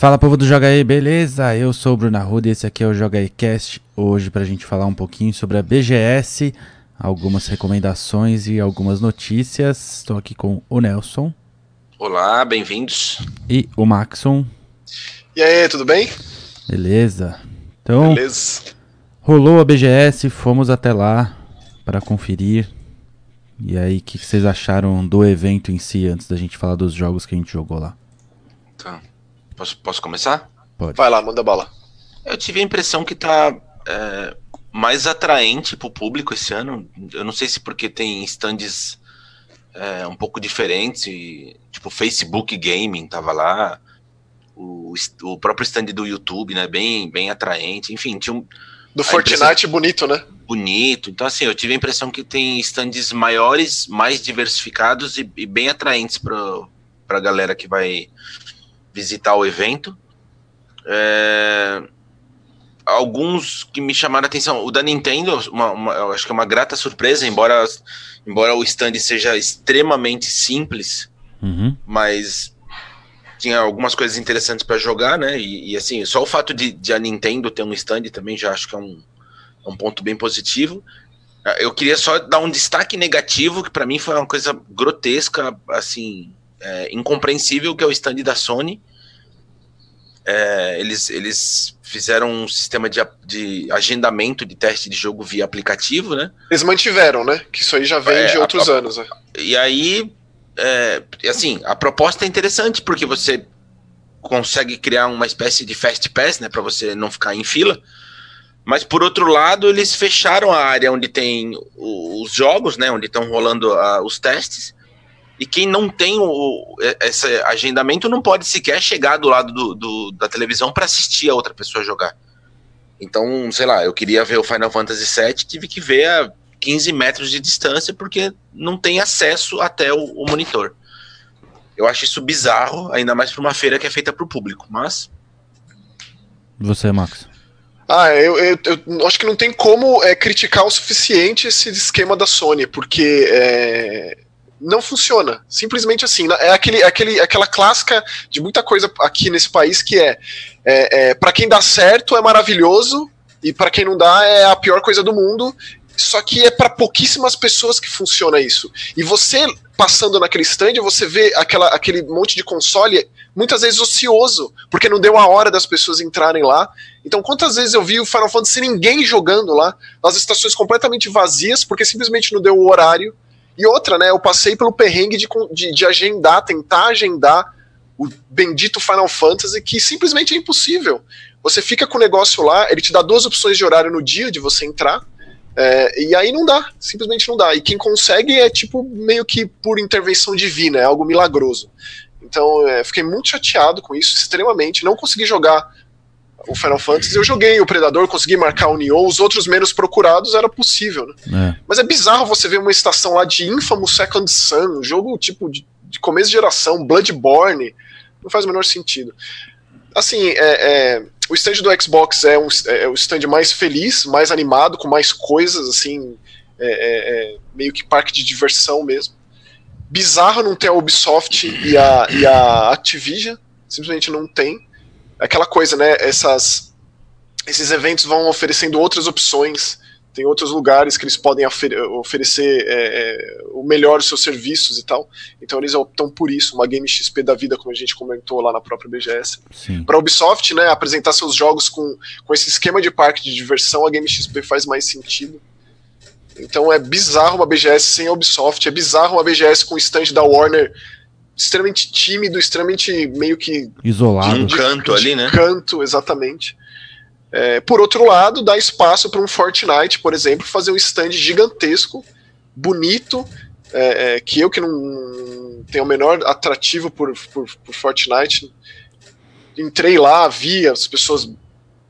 Fala povo do Joga aí, beleza? Eu sou o Bruno Arruda e esse aqui é o Joga aí Cast. Hoje pra gente falar um pouquinho sobre a BGS, algumas recomendações e algumas notícias. Estou aqui com o Nelson. Olá, bem-vindos. E o Maxon. E aí, tudo bem? Beleza. Então, Beleza. rolou a BGS, fomos até lá para conferir. E aí, o que, que vocês acharam do evento em si, antes da gente falar dos jogos que a gente jogou lá? Tá. Posso, posso começar? Pode. Vai lá, manda bala. Eu tive a impressão que tá é, mais atraente pro público esse ano. Eu não sei se porque tem stands é, um pouco diferentes, e, tipo Facebook Gaming tava lá, o, o próprio stand do YouTube, né, bem, bem atraente. Enfim, tinha um Do Fortnite bonito, né? bonito. Então, assim, eu tive a impressão que tem stands maiores, mais diversificados e, e bem atraentes para a galera que vai visitar o evento. É, Alguns que me chamaram a atenção, o da Nintendo, uma, uma- eu acho que é uma grata surpresa, embora, embora o stand seja extremamente simples, Uhum. mas tinha algumas coisas interessantes para jogar, né? E, e, assim, só o fato de, de a Nintendo ter um stand também já acho que é um, é um ponto bem positivo. Eu queria só dar um destaque negativo, que para mim foi uma coisa grotesca, assim, é, incompreensível, que é o stand da Sony. É, eles, eles fizeram um sistema de, a- de agendamento de teste de jogo via aplicativo, né? Eles mantiveram, né? Que isso aí já vem É, de a- outros a- anos. né? E aí, é, assim, a proposta é interessante porque você consegue criar uma espécie de fast pass, né, para você não ficar em fila. Mas por outro lado, eles fecharam a área onde tem os jogos, né, onde estão rolando ah, os testes. E quem não tem o, esse agendamento não pode sequer chegar do lado do, do- da televisão para assistir a outra pessoa jogar. Então, sei lá, eu queria ver o Final Fantasy VII, tive que ver a 15 metros de distância porque não tem acesso até o, o monitor. Eu acho isso bizarro, ainda mais para uma feira que é feita para o público. Mas Você, Max. Ah, eu, eu- eu acho que não tem como é, criticar o suficiente esse esquema da Sony, porque é, não funciona. Simplesmente assim. É aquele, aquele, aquela clássica de muita coisa aqui nesse país que é, é, é para quem dá certo é maravilhoso e para quem não dá é a pior coisa do mundo. Só que é para pouquíssimas pessoas que funciona isso. E você passando naquele stand, você vê aquela, aquele monte de console muitas vezes ocioso, porque não deu a hora das pessoas entrarem lá. Então, quantas vezes eu vi o Final Fantasy ninguém jogando lá, as estações completamente vazias, porque simplesmente não deu o horário. E outra, né? Eu passei pelo perrengue de, de, de agendar, tentar agendar o bendito Final Fantasy, que simplesmente é impossível. Você fica com o negócio lá, ele te dá duas opções de horário no dia de você entrar, é, e aí não dá, simplesmente não dá. E quem consegue é tipo meio que por intervenção divina, é algo milagroso. Então, é, fiquei muito chateado com isso, extremamente. Não consegui jogar o Final Fantasy. Eu joguei o Predador, consegui marcar o Nioh, os outros menos procurados era possível, né? É. Mas é bizarro você ver uma estação lá de Infamous Second Sun, um jogo tipo de, de começo de geração, Bloodborne, não faz o menor sentido. Assim, é, é, o stand do Xbox é, um, é o stand mais feliz, mais animado, com mais coisas, assim, é, é, é meio que parque de diversão mesmo. Bizarro não ter a Ubisoft e a, e a Activision, simplesmente não tem. Aquela coisa, né? Essas, esses eventos vão oferecendo outras opções tem outros lugares que eles podem ofer oferecer é, é, o melhor dos seus serviços e tal. Então eles optam por isso, uma Game XP da vida, como a gente comentou lá na própria BGS. Para a Ubisoft, né, apresentar seus jogos com, com esse esquema de parque de diversão, a Game XP faz mais sentido. Então é bizarro uma BGS sem a Ubisoft, é bizarro uma BGS com o stand da Warner extremamente tímido, extremamente meio que isolado. De um canto ali, né? Canto, exatamente. É, por outro lado, dá espaço para um Fortnite, por exemplo, fazer um stand gigantesco, bonito, é, é, que eu que não, não tenho o menor atrativo por, por, por, Fortnite, entrei lá, vi as pessoas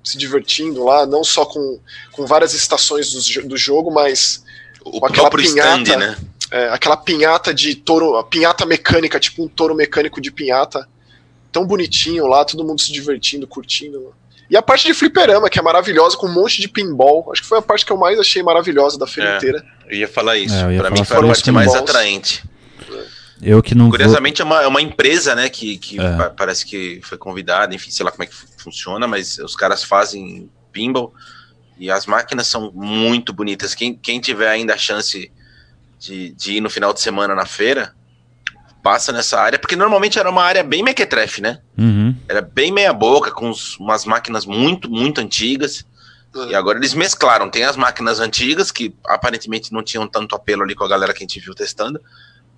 se divertindo lá, não só com, com várias estações do, do jogo, mas o com aquela pinhata, stand, né? É, aquela pinhata de touro, a pinhata mecânica, tipo um touro mecânico de pinhata, tão bonitinho lá, todo mundo se divertindo, curtindo. E a parte de fliperama, que é maravilhosa, com um monte de pinball. Acho que foi a parte que eu mais achei maravilhosa da feira É, inteira. Eu ia falar isso. É, eu ia pra falar mim foi a parte mais atraente. Eu que não Curiosamente vou... é, uma, é uma empresa, né, que, que é. parece que foi convidada, enfim, sei lá como é que funciona, mas os caras fazem pinball e as máquinas são muito bonitas. Quem, quem tiver ainda a chance de, de ir no final de semana na feira, passa nessa área, porque normalmente era uma área bem mequetrefe, né? Uhum. Era bem meia boca, com uns, umas máquinas muito, muito antigas. E agora eles mesclaram. Tem as máquinas antigas, que aparentemente não tinham tanto apelo ali com a galera que a gente viu testando.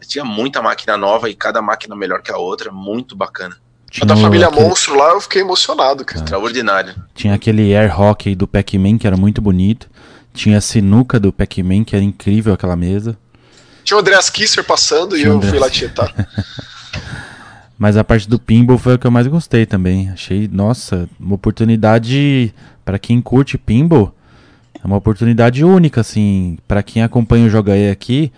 Tinha muita máquina nova e cada máquina melhor que a outra, muito bacana. Tinha da família aquele... Monstro lá, eu fiquei emocionado, cara. Extraordinário. Tinha aquele air hockey do Pac-Man, que era muito bonito. Tinha a sinuca do Pac-Man, que era incrível aquela mesa. Tinha o Andreas Kisser passando Tinha e eu fui lá tietar. Mas a parte do pinball foi a que eu mais gostei também. Achei, nossa, uma oportunidade para quem curte pinball. É uma oportunidade única, assim. para quem acompanha o Joga E aqui,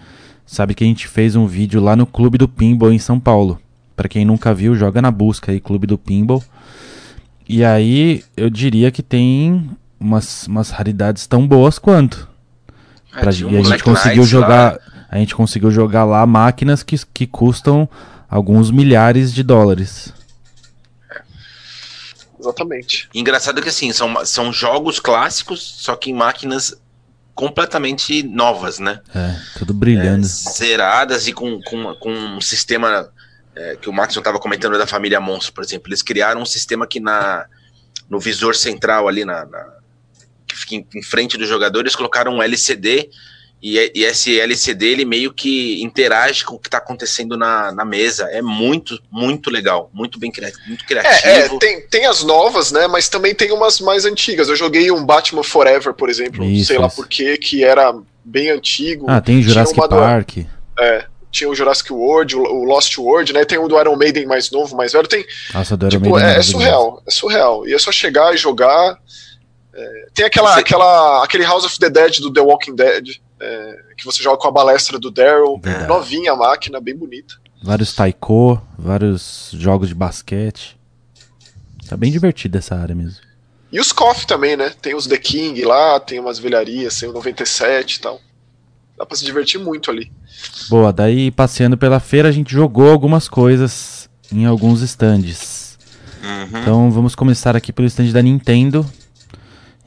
sabe que a gente fez um vídeo lá no Clube do Pinball em São Paulo. Para quem nunca viu, joga na busca aí, Clube do Pinball. E aí, eu diria que tem umas, umas raridades tão boas quanto. É, pra, um e a gente conseguiu jogar. Lá. A gente conseguiu jogar lá máquinas que, que custam alguns milhares de dólares. Exatamente. Engraçado que assim, são, são jogos clássicos, só que em máquinas completamente novas, né? É, tudo brilhando. É, zeradas e com, com, com um sistema é, que o Maxon estava comentando da família Monstro, por exemplo. Eles criaram um sistema que na, no visor central ali, na, na que fica em, em, frente do jogador, eles colocaram um LCD e, e, esse LCD ele meio que interage com o que está acontecendo na, na mesa. É muito, muito legal, muito bem criativo, muito criativo. É, é, tem, tem as novas, né? Mas também tem umas mais antigas. Eu joguei um Batman Forever, por exemplo, isso, sei lá porquê, que era bem antigo. Ah, tem Jurassic Park. Do, é, tinha o Jurassic World, o Lost World, né? Tem o do Iron Maiden mais novo, mais velho. Tem. Nossa, do Iron tipo, Maiden é, é surreal, é surreal. E é só chegar e jogar. É, tem aquela, aquela, aquele House of the Dead do The Walking Dead é, que você joga com a balestra do Daryl, novinha a máquina, bem bonita. Vários taiko, vários jogos de basquete. Tá bem divertida essa área mesmo. E os KOF também, né? Tem os The King lá, tem umas velharias, tem o 97 e tal. Dá pra se divertir muito ali. Boa, daí passeando pela feira a gente jogou algumas coisas em alguns stands. Uhum. Então vamos começar aqui pelo stand da Nintendo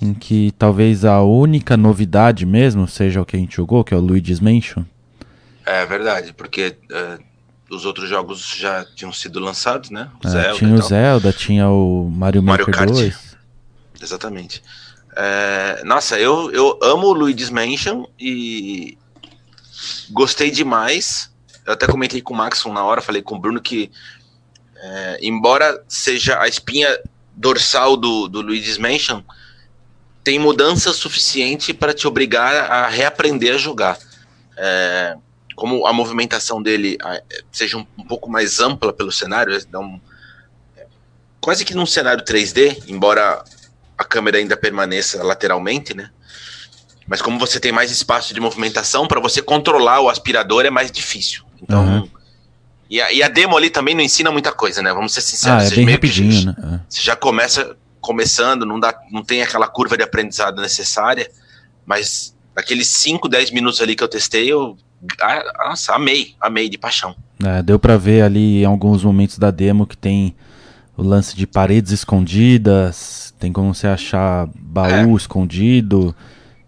em que talvez a única novidade mesmo seja o que a gente jogou, que é o Luigi's Mansion. É verdade, porque uh, os outros jogos já tinham sido lançados, né? O é, Zelda tinha o Zelda, tinha o Mario, Mario Maker Kart. 2. Exatamente. É, nossa, eu, eu amo o Luigi's Mansion e gostei demais. Eu até comentei com o Maxon na hora, falei com o Bruno que, é, embora seja a espinha dorsal do, do Luigi's Mansion, tem mudança suficiente para te obrigar a reaprender a jogar. É, como a movimentação dele seja um, um, pouco mais ampla pelo cenário, um, é, quase que num cenário 3D, embora a câmera ainda permaneça lateralmente, né? Mas como você tem mais espaço de movimentação, para você controlar o aspirador é mais difícil. Então. Uhum. E, a, e, a, demo ali também não ensina muita coisa, né? Vamos ser sinceros. Ah, é bem rapidinho, né? Você já começa começando, não, dá, não tem aquela curva de aprendizado necessária, mas aqueles 5, 10 minutos ali que eu testei, eu ah, nossa, amei, amei de paixão. É, deu para ver ali em alguns momentos da demo que tem o lance de paredes escondidas, tem como você achar baú é. escondido.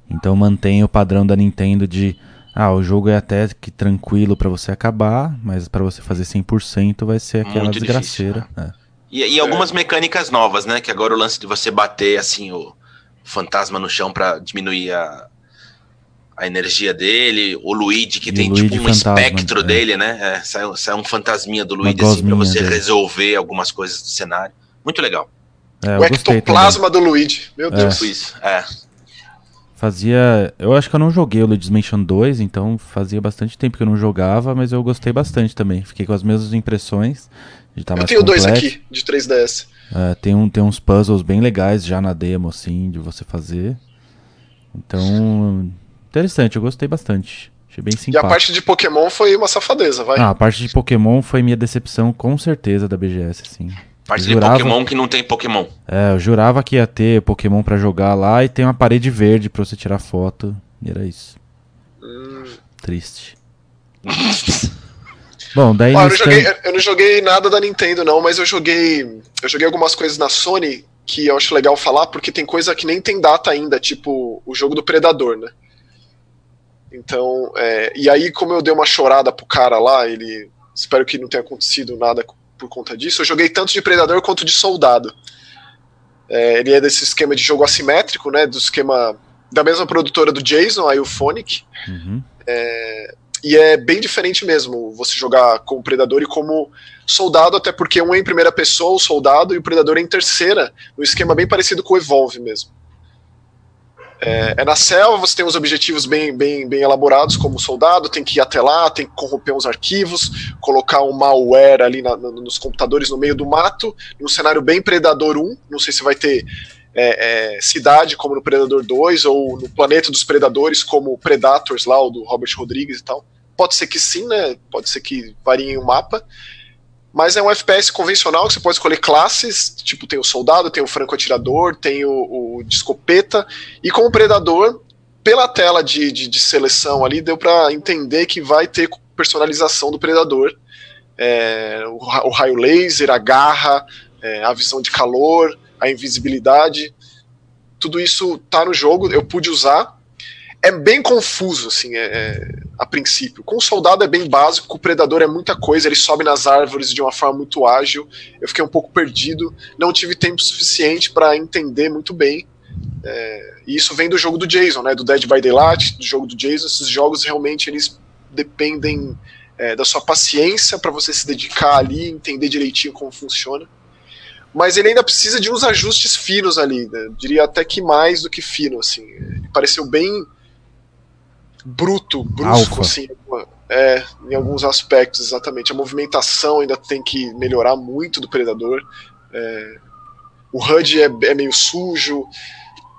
Então mantém o padrão da Nintendo de ah, o jogo é até que tranquilo para você acabar, mas para você fazer 100% vai ser aquela Muito desgraceira. Difícil, né? é. E, e algumas mecânicas novas, né? Que agora o lance de você bater assim o fantasma no chão para diminuir a, a energia dele, o Luigi que e tem Luigi tipo um fantasma, espectro é. dele, né? É, sai, sai, um fantasminha do Luigi assim pra você dele. resolver algumas coisas do cenário. Muito legal. É, o ectoplasma do Luigi. Meu Deus. É. Isso, é. Fazia. Eu acho que eu não joguei o Luigi's Mansion 2, então fazia bastante tempo que eu não jogava, mas eu gostei bastante também. Fiquei com as mesmas impressões. Tá eu tenho dois aqui, de 3DS. É, tem, um, tem uns puzzles bem legais já na demo, assim, de você fazer. Então, interessante, eu gostei bastante. Achei bem simpático. E a parte de Pokémon foi uma safadeza, vai. Ah, a parte de Pokémon foi minha decepção, com certeza, da BGS, assim. Parte jurava... de Pokémon que não tem Pokémon. É, eu jurava que ia ter Pokémon para jogar lá e tem uma parede verde para você tirar foto. E era isso. Hum. Triste. Bom, daí ah, eu, não joguei, eu não joguei nada da Nintendo, não, mas eu joguei. Eu joguei algumas coisas na Sony que eu acho legal falar, porque tem coisa que nem tem data ainda, tipo o jogo do Predador, né? Então, é, e aí, como eu dei uma chorada pro cara lá, ele. Espero que não tenha acontecido nada por conta disso. Eu joguei tanto de Predador quanto de Soldado. É, ele é desse esquema de jogo assimétrico, né? Do esquema da mesma produtora do Jason, a Euphonic. Uhum. É, e é bem diferente mesmo você jogar como Predador e como Soldado, até porque um é em primeira pessoa, o Soldado, e o Predador é em terceira, um esquema bem parecido com o Evolve mesmo. É, é, na selva, você tem os objetivos bem, bem, bem elaborados, como soldado, tem que ir até lá, tem que corromper uns arquivos, colocar um malware ali na, na, nos computadores no meio do mato, num cenário bem Predador 1, não sei se vai ter é, é, cidade como no Predador 2, ou no Planeta dos Predadores, como Predators lá, o do Robert Rodrigues e tal. Pode ser que sim, né? Pode ser que varie o mapa. Mas é um FPS convencional que você pode escolher classes, tipo tem o soldado, tem o franco atirador, tem o, o de escopeta, e como predador, pela tela de, de, de seleção ali, deu para entender que vai ter personalização do predador. É, o, o, raio laser, a garra, é, a visão de calor, a invisibilidade, tudo isso tá no jogo, eu pude usar. É bem confuso, assim, é, é, a princípio. Com o soldado é bem básico, o predador é muita coisa, ele sobe nas árvores de uma forma muito ágil. Eu fiquei um pouco perdido, não tive tempo suficiente para entender muito bem. É, e isso vem do jogo do Jason, né, do Dead by Daylight, do jogo do Jason. Esses jogos realmente eles dependem é, da sua paciência para você se dedicar ali, entender direitinho como funciona mas ele ainda precisa de uns ajustes finos ali, né? diria até que mais do que fino, assim. Ele pareceu bem bruto, brusco, assim, é, em alguns aspectos, exatamente. A movimentação ainda tem que melhorar muito do Predador. É, o HUD é, é, meio sujo,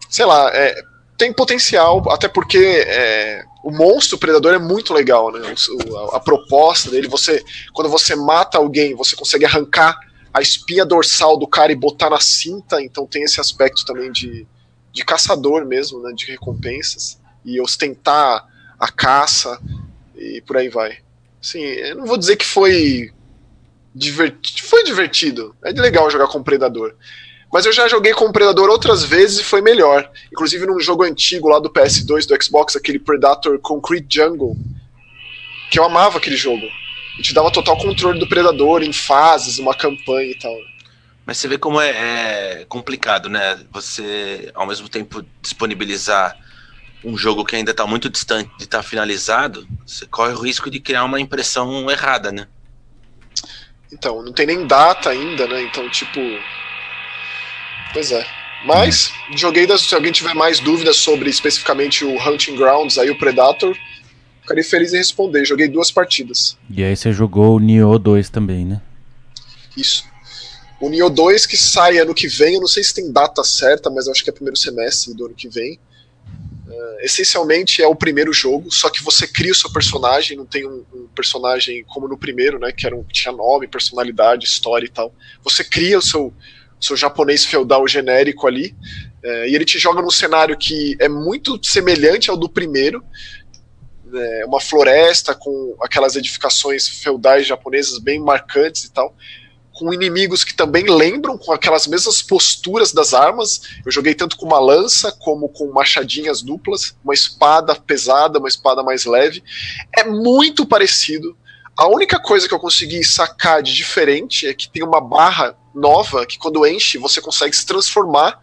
sei lá, é, tem potencial, até porque é, o monstro o Predador é muito legal, né? O, a, a proposta dele, você, quando você mata alguém, você consegue arrancar a espinha dorsal do cara e botar na cinta, então tem esse aspecto também de, de caçador mesmo, né, de recompensas, e ostentar a caça, e por aí vai. Sim, eu não vou dizer que foi divertido, foi divertido, é legal jogar com Predador. Mas eu já joguei com Predador outras vezes e foi melhor. Inclusive num jogo antigo lá do PS2, do Xbox, aquele Predator Concrete Jungle, que eu amava aquele jogo e te dava total controle do predador em fases, uma campanha e tal. Mas você vê como é, é, complicado, né? Você, ao mesmo tempo, disponibilizar um jogo que ainda está muito distante de estar tá finalizado, você corre o risco de criar uma impressão errada, né? Então, não tem nem data ainda, né? Então, tipo. Pois é. Mas, joguei, das, se alguém tiver mais dúvidas sobre especificamente o Hunting Grounds, aí o Predator, ficaria feliz em responder. Joguei duas partidas. E aí você jogou o Nioh 2 também, né? Isso. O Nioh 2 que sai ano que vem, eu não sei se tem data certa, mas acho que é primeiro semestre do ano que vem. Uh, essencialmente é o primeiro jogo, só que você cria o seu personagem, não tem um, um personagem como no primeiro, né? Que era um, tinha nome, personalidade, história e tal. Você cria o seu, seu japonês feudal genérico ali, uh, e ele te joga num cenário que é muito semelhante ao do primeiro, é, uma floresta com aquelas edificações feudais japonesas bem marcantes e tal, com inimigos que também lembram, com aquelas mesmas posturas das armas. Eu joguei tanto com uma lança como com machadinhas duplas, uma espada pesada, uma espada mais leve. É muito parecido. A única coisa que eu consegui sacar de diferente é que tem uma barra nova que quando enche você consegue se transformar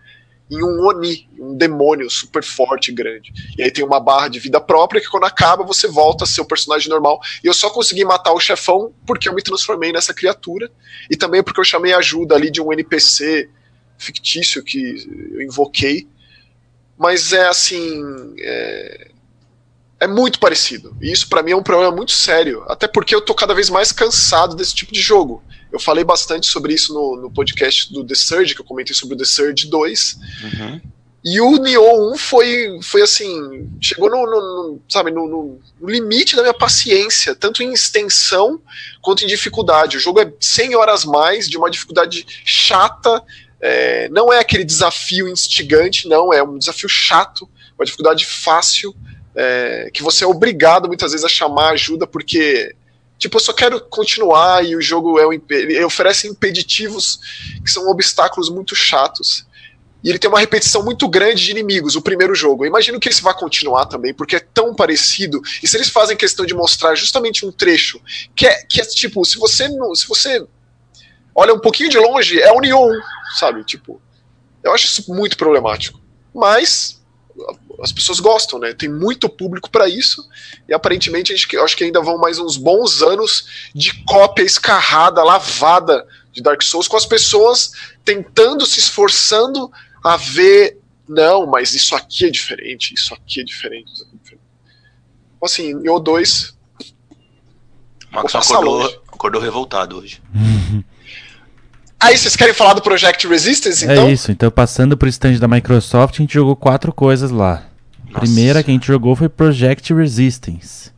em um Oni, um demônio super forte e grande. E aí tem uma barra de vida própria que quando acaba você volta a ser o personagem normal. E eu só consegui matar o chefão porque eu me transformei nessa criatura. E também porque eu chamei ajuda ali de um NPC fictício que eu invoquei. Mas é assim. É, é muito parecido. E isso para mim é um problema muito sério. Até porque eu tô cada vez mais cansado desse tipo de jogo. Eu falei bastante sobre isso no, no podcast do The Surge, que eu comentei sobre o The Surge 2. Uhum. E o Nioh 1 foi, foi assim, chegou no, no, no sabe, no, no, limite da minha paciência, tanto em extensão quanto em dificuldade. O jogo é 100 horas mais, de uma dificuldade chata, é, não é aquele desafio instigante, não, é um desafio chato, uma dificuldade fácil, é, que você é obrigado muitas vezes a chamar ajuda, porque Tipo, eu só quero continuar e o jogo é um, ele oferece impeditivos que são obstáculos muito chatos. E ele tem uma repetição muito grande de inimigos, o primeiro jogo. Eu imagino que isso vai continuar também, porque é tão parecido. E se eles fazem questão de mostrar justamente um trecho que é, que é tipo, se você não, se você olha um pouquinho de longe, é o Neon, sabe? Tipo, eu acho isso muito problemático. Mas as pessoas gostam, né? Tem muito público para isso e aparentemente a gente, eu acho que ainda vão mais uns bons anos de cópia escarrada, lavada de Dark Souls com as pessoas tentando, se esforçando a ver, não, mas isso aqui é diferente, isso aqui é diferente. Isso aqui é diferente. Então, assim, em O2 Max acordou, acordou revoltado hoje. Aí, vocês querem falar do Project Resistance, é então? É isso, então passando pro stand da Microsoft, a gente jogou quatro coisas lá. A primeira que a gente jogou foi Project Resistance.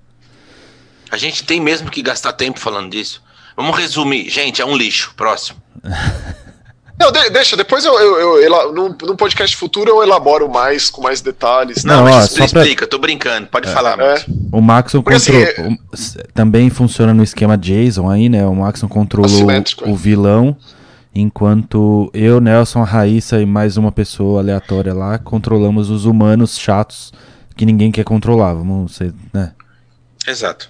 A gente tem mesmo que gastar tempo falando disso. Vamos resumir. Gente, é um lixo. Próximo. Não, de, deixa, depois eu, eu, eu, num, num, podcast futuro eu elaboro mais, com mais detalhes. Não, não mas ó, explica, pra... tô brincando, pode é, falar. É. O Maxon controla. Assim, também funciona no esquema Jason aí, né? O Maxon controla o, é. Enquanto eu, Nelson, a Raíssa e mais uma pessoa aleatória lá controlamos os humanos chatos que ninguém quer controlar, vamos ser, né? Exato.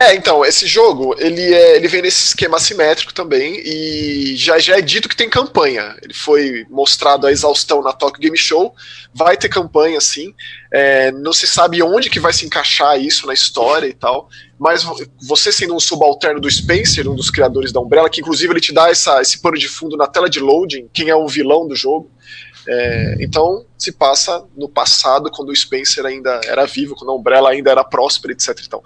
É, então, esse jogo, ele, é, ele vem nesse esquema assimétrico também, e já, já é dito que tem campanha. Ele foi mostrado a exaustão na Tokyo Game Show, vai ter campanha, sim. É, não se sabe onde que vai se encaixar isso na história e tal, mas você sendo um subalterno do Spencer, um dos criadores da Umbrella, que inclusive ele te dá essa, esse pano de fundo na tela de loading, quem é o vilão do jogo, é, então, se passa no passado, quando o Spencer ainda era vivo, quando a Umbrella ainda era próspera, etc. Então,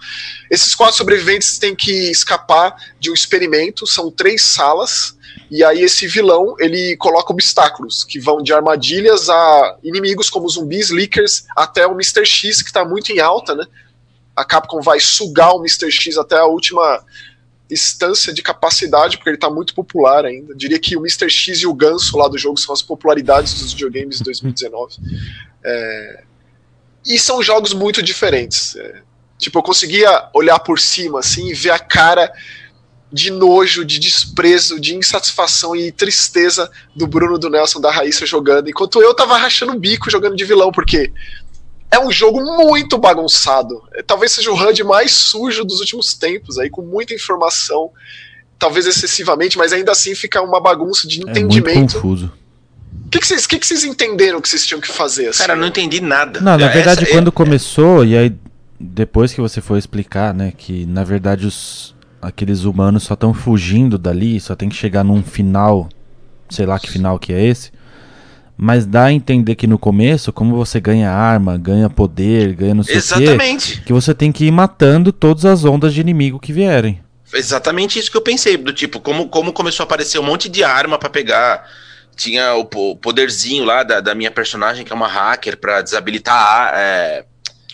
esses quatro sobreviventes têm que escapar de um experimento, são três salas, e aí esse vilão, ele coloca obstáculos, que vão de armadilhas a inimigos como zumbis, leakers, até o Mr. X, que está muito em alta, né? A Capcom vai sugar o Mr. X até a última instância de capacidade, porque ele está muito popular ainda. Diria que o Mr. X e o Ganso lá do jogo são as popularidades dos videogames de 2019. É... E são jogos muito diferentes. É... Tipo, eu conseguia olhar por cima assim e ver a cara de nojo, de desprezo, de insatisfação e tristeza do Bruno, do Nelson, da Raíssa jogando, enquanto eu tava rachando o bico jogando de vilão, porque é um jogo muito bagunçado. É, talvez seja o HUD mais sujo dos últimos tempos, aí com muita informação, talvez excessivamente, mas ainda assim fica uma bagunça de entendimento. É muito confuso. O que, que, vocês, que, que vocês entenderam que vocês tinham que fazer? Assim? Cara, eu não entendi nada. Não, na verdade, Essa, quando é... começou, e aí depois que você foi explicar, né, que na verdade os aqueles humanos só estão fugindo dali, só tem que chegar num final, sei lá que final que é esse. Mas dá a entender que no começo, como você ganha arma, ganha poder, ganha não sei Exatamente. o quê, que você tem que ir matando todas as ondas de inimigo que vierem. Exatamente isso que eu pensei, do tipo, como, como começou a aparecer um monte de arma para pegar. Tinha o, o poderzinho lá da, da, minha personagem, que é uma hacker, para desabilitar é,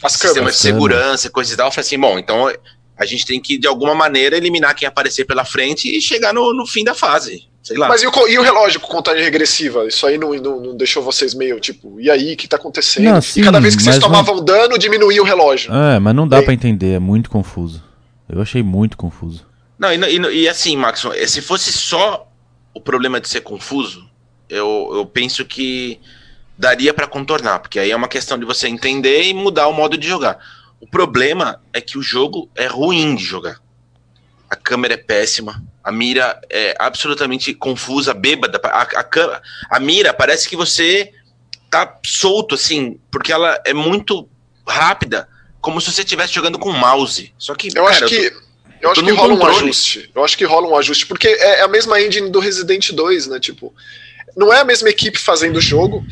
As sistemas de segurança, coisas e tal. Eu falei assim, bom, então a gente tem que, de alguma maneira, eliminar quem aparecer pela frente e chegar no, no fim da fase. Sei lá. Mas e o, e o relógio com contagem regressiva? Isso aí não, não, não, deixou vocês meio tipo, e aí, o que tá acontecendo? Não, sim, e cada vez que vocês tomavam não... dano, diminuía o relógio. É, mas não dá para entender, é muito confuso. Eu achei muito confuso. Não, e, e, e assim, Max, se fosse só o problema de ser confuso, eu, eu penso que daria para contornar, porque aí é uma questão de você entender e mudar o modo de jogar. O problema é que o jogo é ruim de jogar. A câmera é péssima, a mira é absolutamente confusa, bêbada. A, a, a mira parece que você tá solto, assim, porque ela é muito rápida, como se você estivesse jogando com mouse. Só que. Eu cara, acho que. Eu, acho que rola controle. um ajuste. Eu acho que rola um ajuste, porque é a mesma engine do Resident 2, né? Tipo, não é a mesma equipe fazendo o jogo.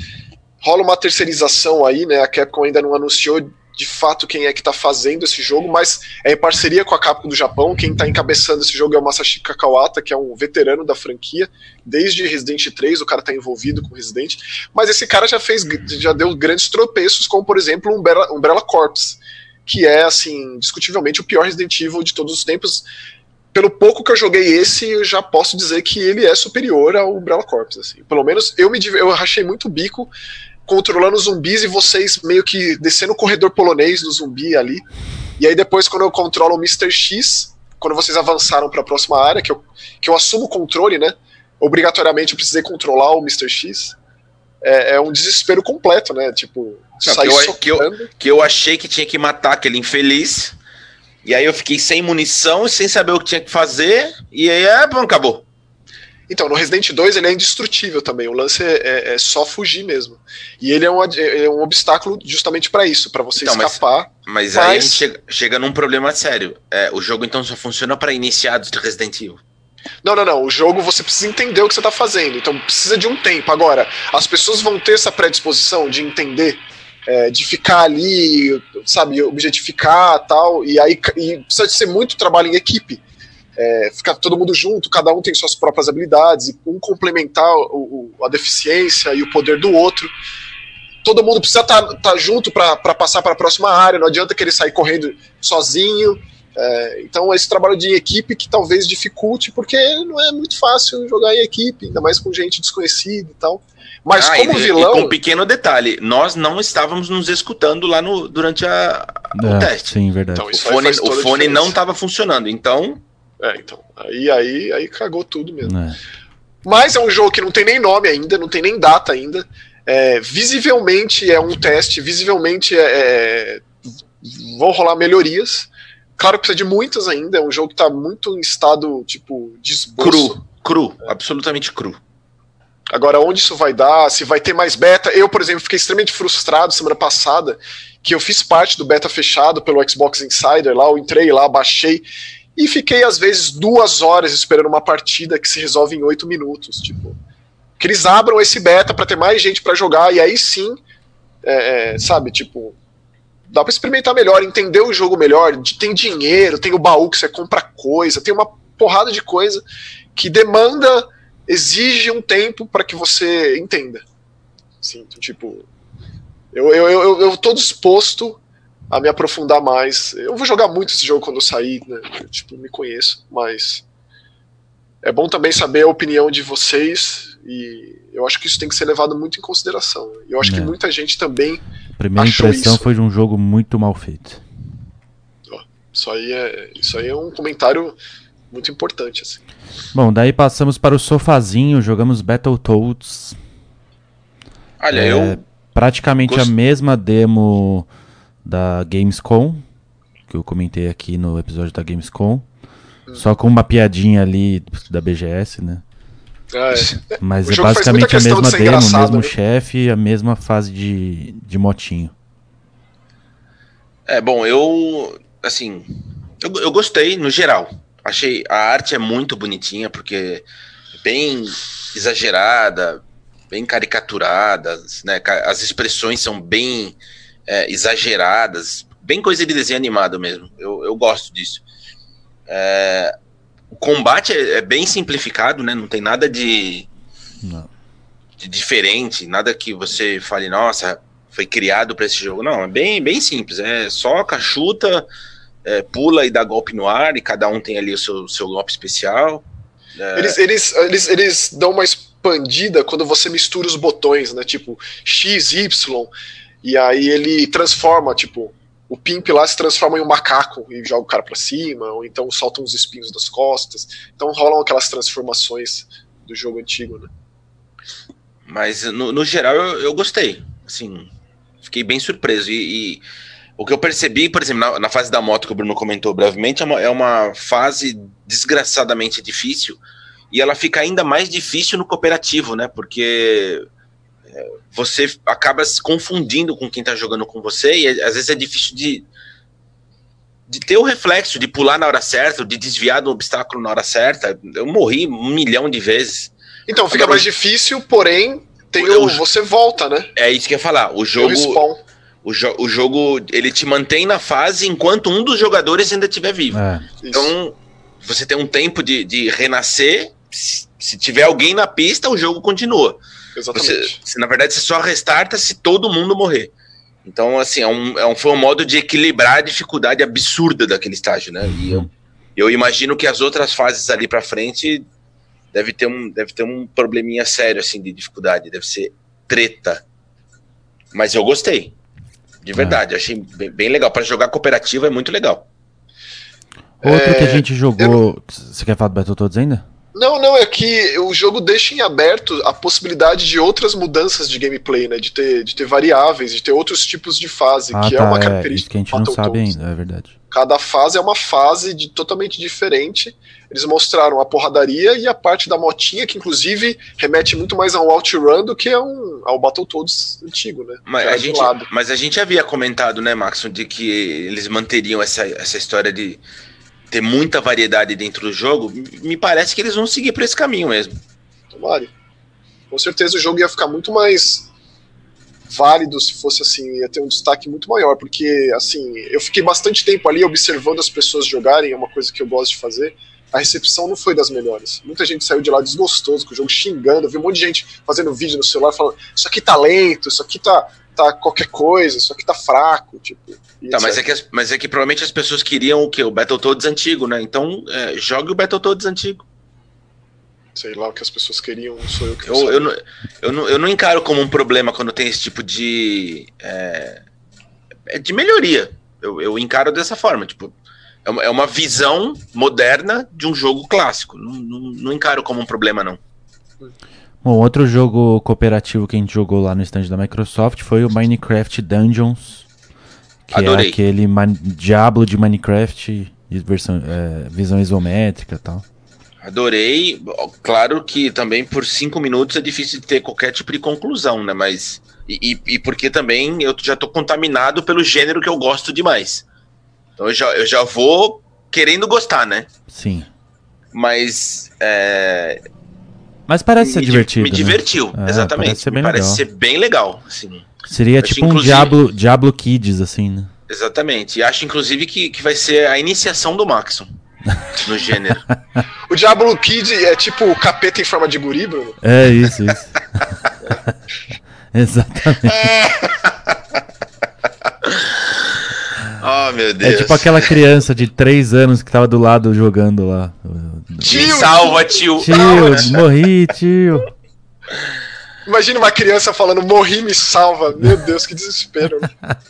Rola uma terceirização aí, né? A Capcom ainda não anunciou de fato quem é que está fazendo esse jogo, mas é em parceria com a Capcom do Japão. Quem está encabeçando esse jogo é o Masashi Kakawata, que é um veterano da franquia. Desde Resident 3, o cara está envolvido com Resident. Mas esse cara já fez, já deu grandes tropeços, como por exemplo Umbrella, Umbrella Corps, que é assim, discutivelmente o pior Resident Evil de todos os tempos. Pelo pouco que eu joguei esse, eu já posso dizer que ele é superior ao Umbrella Corps. Assim. Pelo menos eu me eu rachei muito o bico controlando zumbis e vocês meio que descendo o corredor polonês do zumbi ali. E aí depois, quando eu controlo o Mr. X, quando vocês avançaram para a próxima área, que eu, que eu assumo o controle, né? Obrigatoriamente eu precisei controlar o Mr. X. É, é um desespero completo, né? Tipo, Não, sair que, eu, socando. que, eu, que eu achei que tinha que matar aquele infeliz. E aí eu fiquei sem munição, sem saber o que tinha que fazer. E aí, é, bom, acabou. Então, no Resident 2 ele é indestrutível também. O lance é, é- é só fugir mesmo. E ele é um, é um obstáculo justamente para isso, para você Então, mas- escapar. Mas, aí a Mas- gente chega, chega num problema sério. É, o jogo então só funciona para iniciados de Resident Evil. Não, não, não. O jogo você precisa entender o que você tá fazendo. Então precisa de um tempo. Agora, as pessoas vão ter essa predisposição de entender, é, de ficar ali, sabe, objetificar tal. E aí e precisa de ser muito trabalho em equipe. É, ficar todo mundo junto, cada um tem suas próprias habilidades, e um complementar o- o- a deficiência e o poder do outro. Todo mundo precisa estar junto para passar para a próxima área, não adianta querer sair correndo sozinho. É, então, esse trabalho de equipe que talvez dificulte, porque não é muito fácil jogar em equipe, ainda mais com gente desconhecida e tal. Mas Ah, como e, vilão. e com um pequeno detalhe, nós não estávamos nos escutando lá no, durante a, o É, teste. sim, verdade. Então, O fone, o fone não estava funcionando, então É, então. Aí, aí, aí cagou tudo mesmo. É. Mas é um jogo que não tem nem nome ainda, não tem nem data ainda. É, visivelmente é um teste, visivelmente é, é, vão rolar melhorias. Claro que precisa de muitas ainda, é um jogo que está muito em estado, tipo, de esboço. cru, cru, absolutamente cru. Agora, onde isso vai dar, se vai ter mais beta. Eu, por exemplo, fiquei extremamente frustrado semana passada, que eu fiz parte do beta fechado pelo Xbox Insider lá, eu entrei lá, baixei, e fiquei, às vezes, duas horas esperando uma partida que se resolve em oito minutos. Tipo, que eles abram esse beta para ter mais gente para jogar, e aí sim, é, é, sabe, tipo, dá para experimentar melhor, entender o jogo melhor. Tem dinheiro, tem o baú que você compra coisa, tem uma porrada de coisa que demanda exige um tempo para que você entenda. Então, tipo, eu, eu, eu, eu tô disposto a me aprofundar mais. Eu vou jogar muito esse jogo quando eu sair, né? Eu, tipo, me conheço, mas é bom também saber a opinião de vocês e eu acho que isso tem que ser levado muito em consideração. Eu acho que É. muita gente também. A primeira Achou impressão isso. foi de um jogo muito mal feito. Isso aí é, isso aí é um comentário muito importante. Assim. Bom, daí passamos para o sofazinho, jogamos Battletoads. Olha, É, eu. Praticamente Gost- a mesma demo da Gamescom, que eu comentei aqui no episódio da Gamescom. Só com uma piadinha ali da BGS, né? Ah, é. Mas O é basicamente a de mesma ser demo, o mesmo né? chefe e a mesma fase de, de motinho. É, bom, eu. Assim. Eu, eu gostei, no geral. Achei. A arte é muito bonitinha, porque é bem exagerada, bem caricaturada, né? As expressões são bem é, exageradas, bem coisa de desenho animado mesmo. Eu, eu gosto disso. É, o combate é, é bem simplificado, né? Não tem nada de, Não. de diferente, nada que você fale, nossa, foi criado para esse jogo. Não, é bem, bem simples. É soca, chuta, é, pula e dá golpe no ar, e cada um tem ali o seu, seu golpe especial. É, Eles, eles, eles, eles dão uma expandida quando você mistura os botões, né? Tipo, X, Y, e aí ele transforma, tipo, o Pimp lá se transforma em um macaco e joga o cara pra cima, ou então solta uns espinhos das costas. Então rolam aquelas transformações do jogo antigo, né? Mas no, no geral eu, eu gostei. Assim, fiquei bem surpreso. E, e o que eu percebi, por exemplo, na, na fase da moto que o Bruno comentou brevemente, é uma, é uma fase desgraçadamente difícil. E ela fica ainda mais difícil no cooperativo, né? Porque você acaba se confundindo com quem tá jogando com você, e às vezes é difícil de, de ter o reflexo, de pular na hora certa, de desviar do obstáculo na hora certa. Eu morri um milhão de vezes. Então fica Agora, mais difícil, porém, tem Eu- o, você volta, né? É isso que eu ia falar. O o jogo. O, jo o jogo ele te mantém na fase enquanto um dos jogadores ainda estiver vivo. É. Então você tem um tempo de, de renascer. Se tiver alguém na pista, o jogo continua. Você, Exatamente. se, na verdade, você só restarta se todo mundo morrer. Então, assim, é um, é um, foi um modo de equilibrar a dificuldade absurda daquele estágio, né? E eu, eu imagino que as outras fases ali pra frente deve ter um, deve ter um probleminha sério, assim, de dificuldade. Deve ser treta. Mas eu gostei. De verdade, achei bem, bem legal. Para jogar cooperativo é muito legal. Outro é... que a gente jogou. Eu... Você quer falar do Battletoads ainda? Não, não, é que o jogo deixa em aberto a possibilidade de outras mudanças de gameplay, né? De ter, de ter variáveis, de ter outros tipos de fase, ah, que tá, é uma característica. É, isso que a gente não sabe ainda, é verdade. Cada fase é uma fase de, totalmente diferente. Eles mostraram a porradaria e a parte da motinha, que inclusive remete muito mais ao OutRun do que ao, ao Battletoads antigo, né? Mas a, gente, mas a gente havia comentado, né, Maxon, de que eles manteriam essa, essa história de ter muita variedade dentro do jogo, me parece que eles vão seguir por esse caminho mesmo. Tomara. Com certeza o jogo ia ficar muito mais válido se fosse assim, ia ter um destaque muito maior, porque assim, eu fiquei bastante tempo ali observando as pessoas jogarem, é uma coisa que eu gosto de fazer. A recepção não foi das melhores. Muita gente saiu de lá desgostoso com o jogo, xingando. Eu vi um monte de gente fazendo vídeo no celular falando: Isso aqui tá lento, isso aqui tá, tá qualquer coisa, isso aqui tá fraco. Tipo, Tá, mas é, que, mas é que provavelmente as pessoas queriam o que? O Battletoads antigo, né? Então, é, jogue o Battletoads antigo. Sei lá o que as pessoas queriam, não sou eu que eu, eu, não, eu, não, eu não encaro como um problema quando tem esse tipo de. É, é de melhoria. Eu, eu encaro dessa forma. Tipo, é uma, é uma visão moderna de um jogo clássico. Não, não, não encaro como um problema, não. Bom, outro jogo cooperativo que a gente jogou lá no stand da Microsoft foi o Minecraft Dungeons que é Adorei. é aquele Diablo de Minecraft, de versão, é, visão isométrica e tal. Adorei. Claro que também por cinco minutos é difícil de ter qualquer tipo de conclusão, né? Mas. E, e porque também eu já tô contaminado pelo gênero que eu gosto demais. Então eu já, eu já vou querendo gostar, né? Sim. Mas. É... Mas parece ser divertido. Me né? divertiu, é, exatamente. Parece ser bem parece legal. ser bem legal. Assim. Seria tipo um Diablo, Diablo Kids, assim, né? Exatamente. E acho, inclusive, que, que vai ser a iniciação do Maxon no gênero. o Diablo Kid é tipo o capeta em forma de guri, Bruno? É, isso, isso. Exatamente. oh, meu Deus. É tipo aquela criança de 3 anos que tava do lado jogando lá. Tio! Salva, tio! Tio, morri, tio! Imagina uma criança falando, morri, me salva. Meu Deus, que desespero.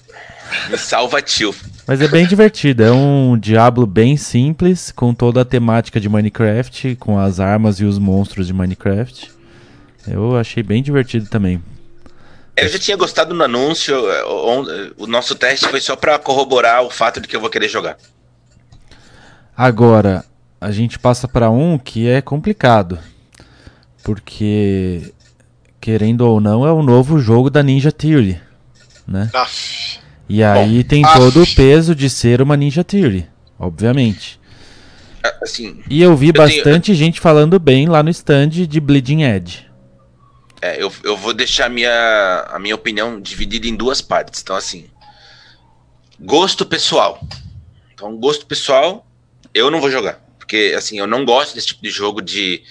me salva, tio. Mas é bem divertido. É um Diablo bem simples, com toda a temática de Minecraft, com as armas e os monstros de Minecraft. Eu achei bem divertido também. Eu já tinha gostado no anúncio. O nosso teste foi só para corroborar o fato de que eu vou querer jogar. Agora, a gente passa para um que é complicado. Porque querendo ou não, é o novo jogo da Ninja Theory, né? Aff. E aí Bom, tem aff. todo o peso de ser uma Ninja Theory, obviamente. É, assim, e eu vi eu bastante tenho... gente falando bem lá no stand de Bleeding Edge. É, eu, eu vou deixar a minha, a minha opinião dividida em duas partes. Então, assim, gosto pessoal. Então, gosto pessoal, eu não vou jogar. Porque, assim, eu não gosto desse tipo de jogo de.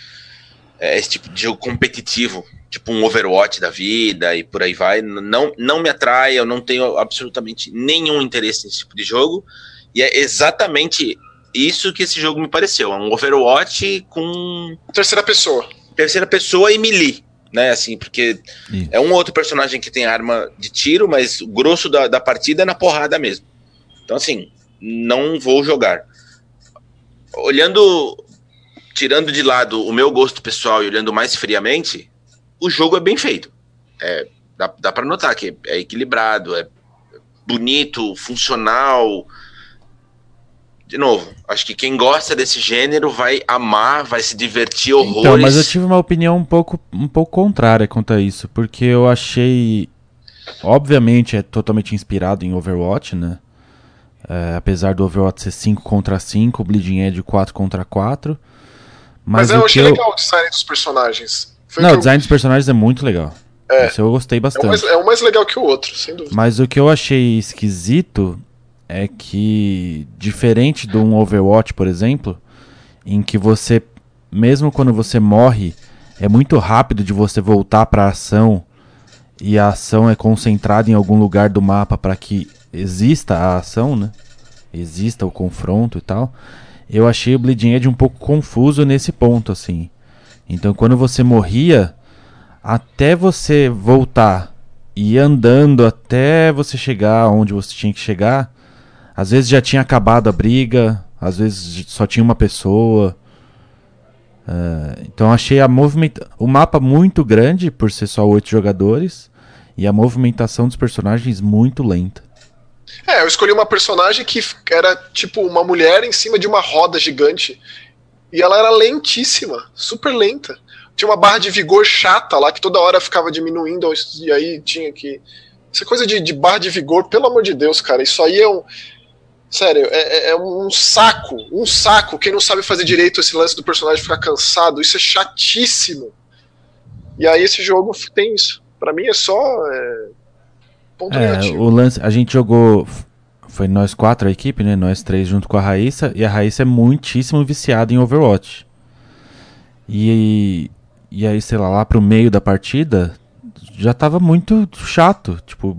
É, esse tipo de jogo competitivo tipo um Overwatch da vida e por aí vai, não, não me atrai, eu não tenho absolutamente nenhum interesse nesse tipo de jogo, e é exatamente isso que esse jogo me pareceu, é um Overwatch com... Terceira pessoa. Terceira pessoa e melee, né, assim, porque é um outro personagem que tem arma de tiro, mas o grosso da, da partida é na porrada mesmo. Então, assim, não vou jogar. Olhando, tirando de lado o meu gosto pessoal e olhando mais friamente, o jogo é bem feito. É, dá, dá para notar que é equilibrado, é bonito, funcional. De novo, acho que quem gosta desse gênero vai amar, vai se divertir horrores. Então, mas eu tive uma opinião um pouco, um pouco contrária quanto a isso, porque eu achei. Obviamente é totalmente inspirado em Overwatch, né? É, apesar do Overwatch ser 5 contra 5, o Bleeding Edge 4 contra 4. Mas, mas eu achei eu... legal o design dos personagens. Foi não, o design eu... dos personagens é muito legal. É. Isso eu gostei bastante. É um, mais, é um mais legal que o outro, sem dúvida. Mas o que eu achei esquisito é que, diferente de um Overwatch, por exemplo, em que você, mesmo quando você morre, é muito rápido de você voltar para a ação e a ação é concentrada em algum lugar do mapa para que exista a ação, né? Exista o confronto e tal. Eu achei o Bleeding Edge um pouco confuso nesse ponto, assim. Então, quando você morria, até você voltar e andando até você chegar onde você tinha que chegar, às vezes já tinha acabado a briga, Às vezes só tinha uma pessoa. Uh, então achei a movimenta o mapa muito grande por ser só oito jogadores e a movimentação dos personagens muito lenta. É, eu escolhi uma personagem que era tipo uma mulher em cima de uma roda gigante e ela era lentíssima, super lenta. Tinha uma barra de vigor chata lá que toda hora ficava diminuindo e aí tinha que essa coisa de, de barra de vigor, pelo amor de Deus, cara, isso aí é um Sério, é, é, é, um saco, um saco. Quem não sabe fazer direito esse lance do personagem ficar cansado, isso é chatíssimo. E aí esse jogo tem isso. Para mim é só é, ponto é, negativo. O lance, a gente jogou, foi nós quatro a equipe, né? Nós três junto com a Raíssa e a Raíssa é muitíssimo viciada em Overwatch. E e aí, sei lá, lá pro meio da partida já tava muito chato, tipo,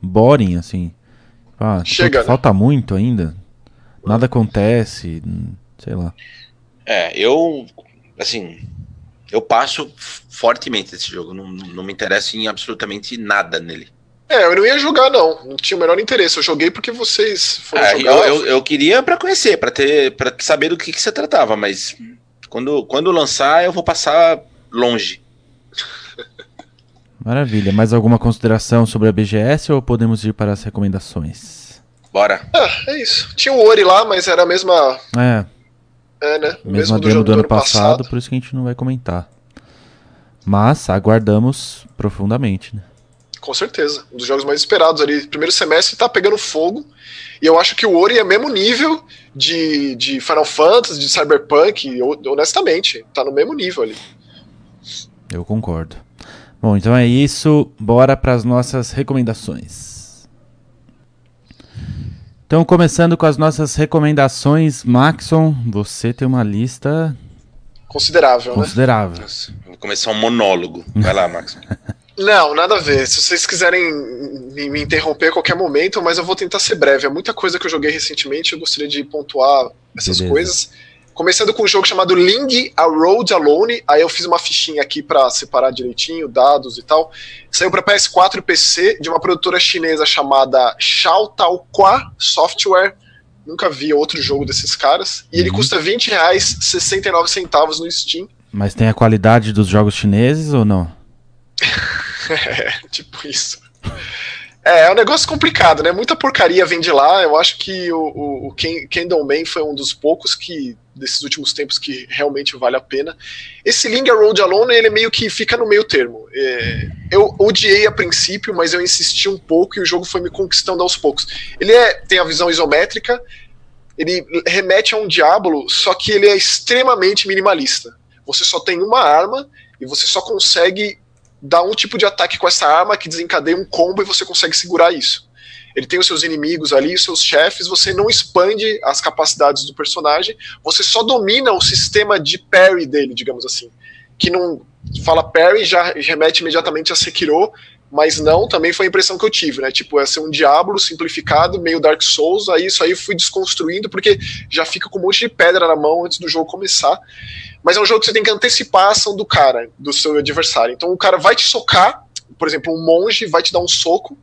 boring assim. Ah, Chega, né? falta muito ainda. Nada acontece, sei lá. É, eu assim, eu passo fortemente esse jogo, não, não me interessa em absolutamente nada nele. É, eu não ia jogar, não. Não tinha o menor interesse. Eu joguei porque vocês foram é, jogar. Eu, eu, eu queria para conhecer, para ter, para saber do que, que se tratava, mas quando, quando lançar eu vou passar longe. Maravilha. Mais alguma consideração sobre a BGS ou podemos ir para as recomendações? Bora. Ah, é isso. Tinha o Ori lá, mas era a mesma. É. É, né? O mesmo demo do, do, ano, ano passado, passado, por isso que a gente não vai comentar. Mas aguardamos profundamente, né? Com certeza. Um dos jogos mais esperados ali. Primeiro semestre tá pegando fogo. E eu acho que o Ori é mesmo nível de, de Final Fantasy, de Cyberpunk, honestamente. Tá no mesmo nível ali. Eu concordo. Bom, então é isso. Bora para as nossas recomendações. Então, começando com as nossas recomendações, Maxon, você tem uma lista considerável, considerável. né? Vou começar um monólogo. Vai lá, Maxon. Não, nada a ver. Se vocês quiserem me, interromper a qualquer momento, mas eu vou tentar ser breve. É muita coisa que eu joguei recentemente, eu gostaria de pontuar essas Beleza. coisas. Começando com um jogo chamado Ling A Road Alone. Aí eu fiz uma fichinha aqui para separar direitinho, dados e tal. Saiu para PS4 e PC de uma produtora chinesa chamada Xiaotaoqua Software. Nunca vi outro jogo desses caras. E uhum. ele custa 20 reais, 69 centavos no Steam. Mas tem a qualidade dos jogos chineses ou não? é, tipo isso. É, é um negócio complicado, né? Muita porcaria vem de lá. Eu acho que o, o, o Candleman foi um dos poucos que desses últimos tempos que realmente vale a pena. Esse Linger Road Alone, ele meio que fica no meio termo. É, eu odiei a princípio, mas eu insisti um pouco e o jogo foi me conquistando aos poucos. Ele é, tem a visão isométrica, ele remete a um Diablo, só que ele é extremamente minimalista. Você só tem uma arma e você só consegue dá um tipo de ataque com essa arma que desencadeia um combo e você consegue segurar isso. Ele tem os seus inimigos ali, os seus chefes, você não expande as capacidades do personagem, você só domina o sistema de parry dele, digamos assim. Que não fala parry já remete imediatamente a Sekiro, mas não, também foi a impressão que eu tive, né? Tipo, é ser um diabo simplificado, meio Dark Souls, aí isso aí fui desconstruindo, porque já fica com um monte de pedra na mão antes do jogo começar. Mas é um jogo que você tem que antecipar a ação do cara, do seu adversário. Então o cara vai te socar, por exemplo, um monge vai te dar um soco,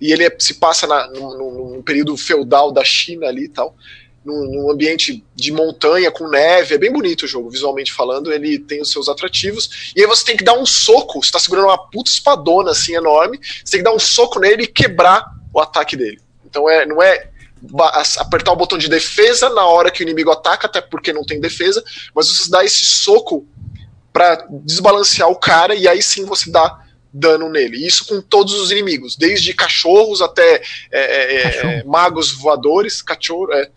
e ele é, se passa na, num, num, período feudal da China ali e tal, num, num, ambiente de montanha com neve, é bem bonito o jogo, visualmente falando, ele tem os seus atrativos, e aí você tem que dar um soco, você tá segurando uma puta espadona assim enorme, você tem que dar um soco nele e quebrar o ataque dele. Então é, não é apertar o botão de defesa na hora que o inimigo ataca, até porque não tem defesa, mas você dá esse soco para desbalancear o cara e aí sim você dá dano nele. Isso com todos os inimigos, desde cachorros até é, é, é magos voadores, cachorro, é,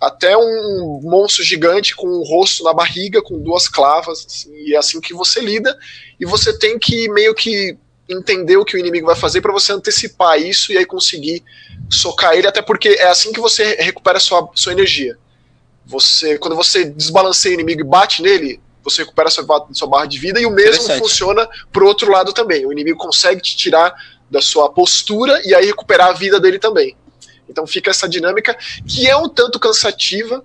até um monstro gigante com um rosto na barriga, com duas clavas, assim, e é assim que você lida, e você tem que meio que entender o que o inimigo vai fazer para você antecipar isso e aí conseguir socar ele, até porque é assim que você recupera sua, sua energia. Você, quando você desbalanceia o inimigo e bate nele, você recupera sua, sua barra de vida e o mesmo funciona pro outro lado também. O inimigo consegue te tirar da sua postura e aí recuperar a vida dele também. Então fica essa dinâmica que é um tanto cansativa.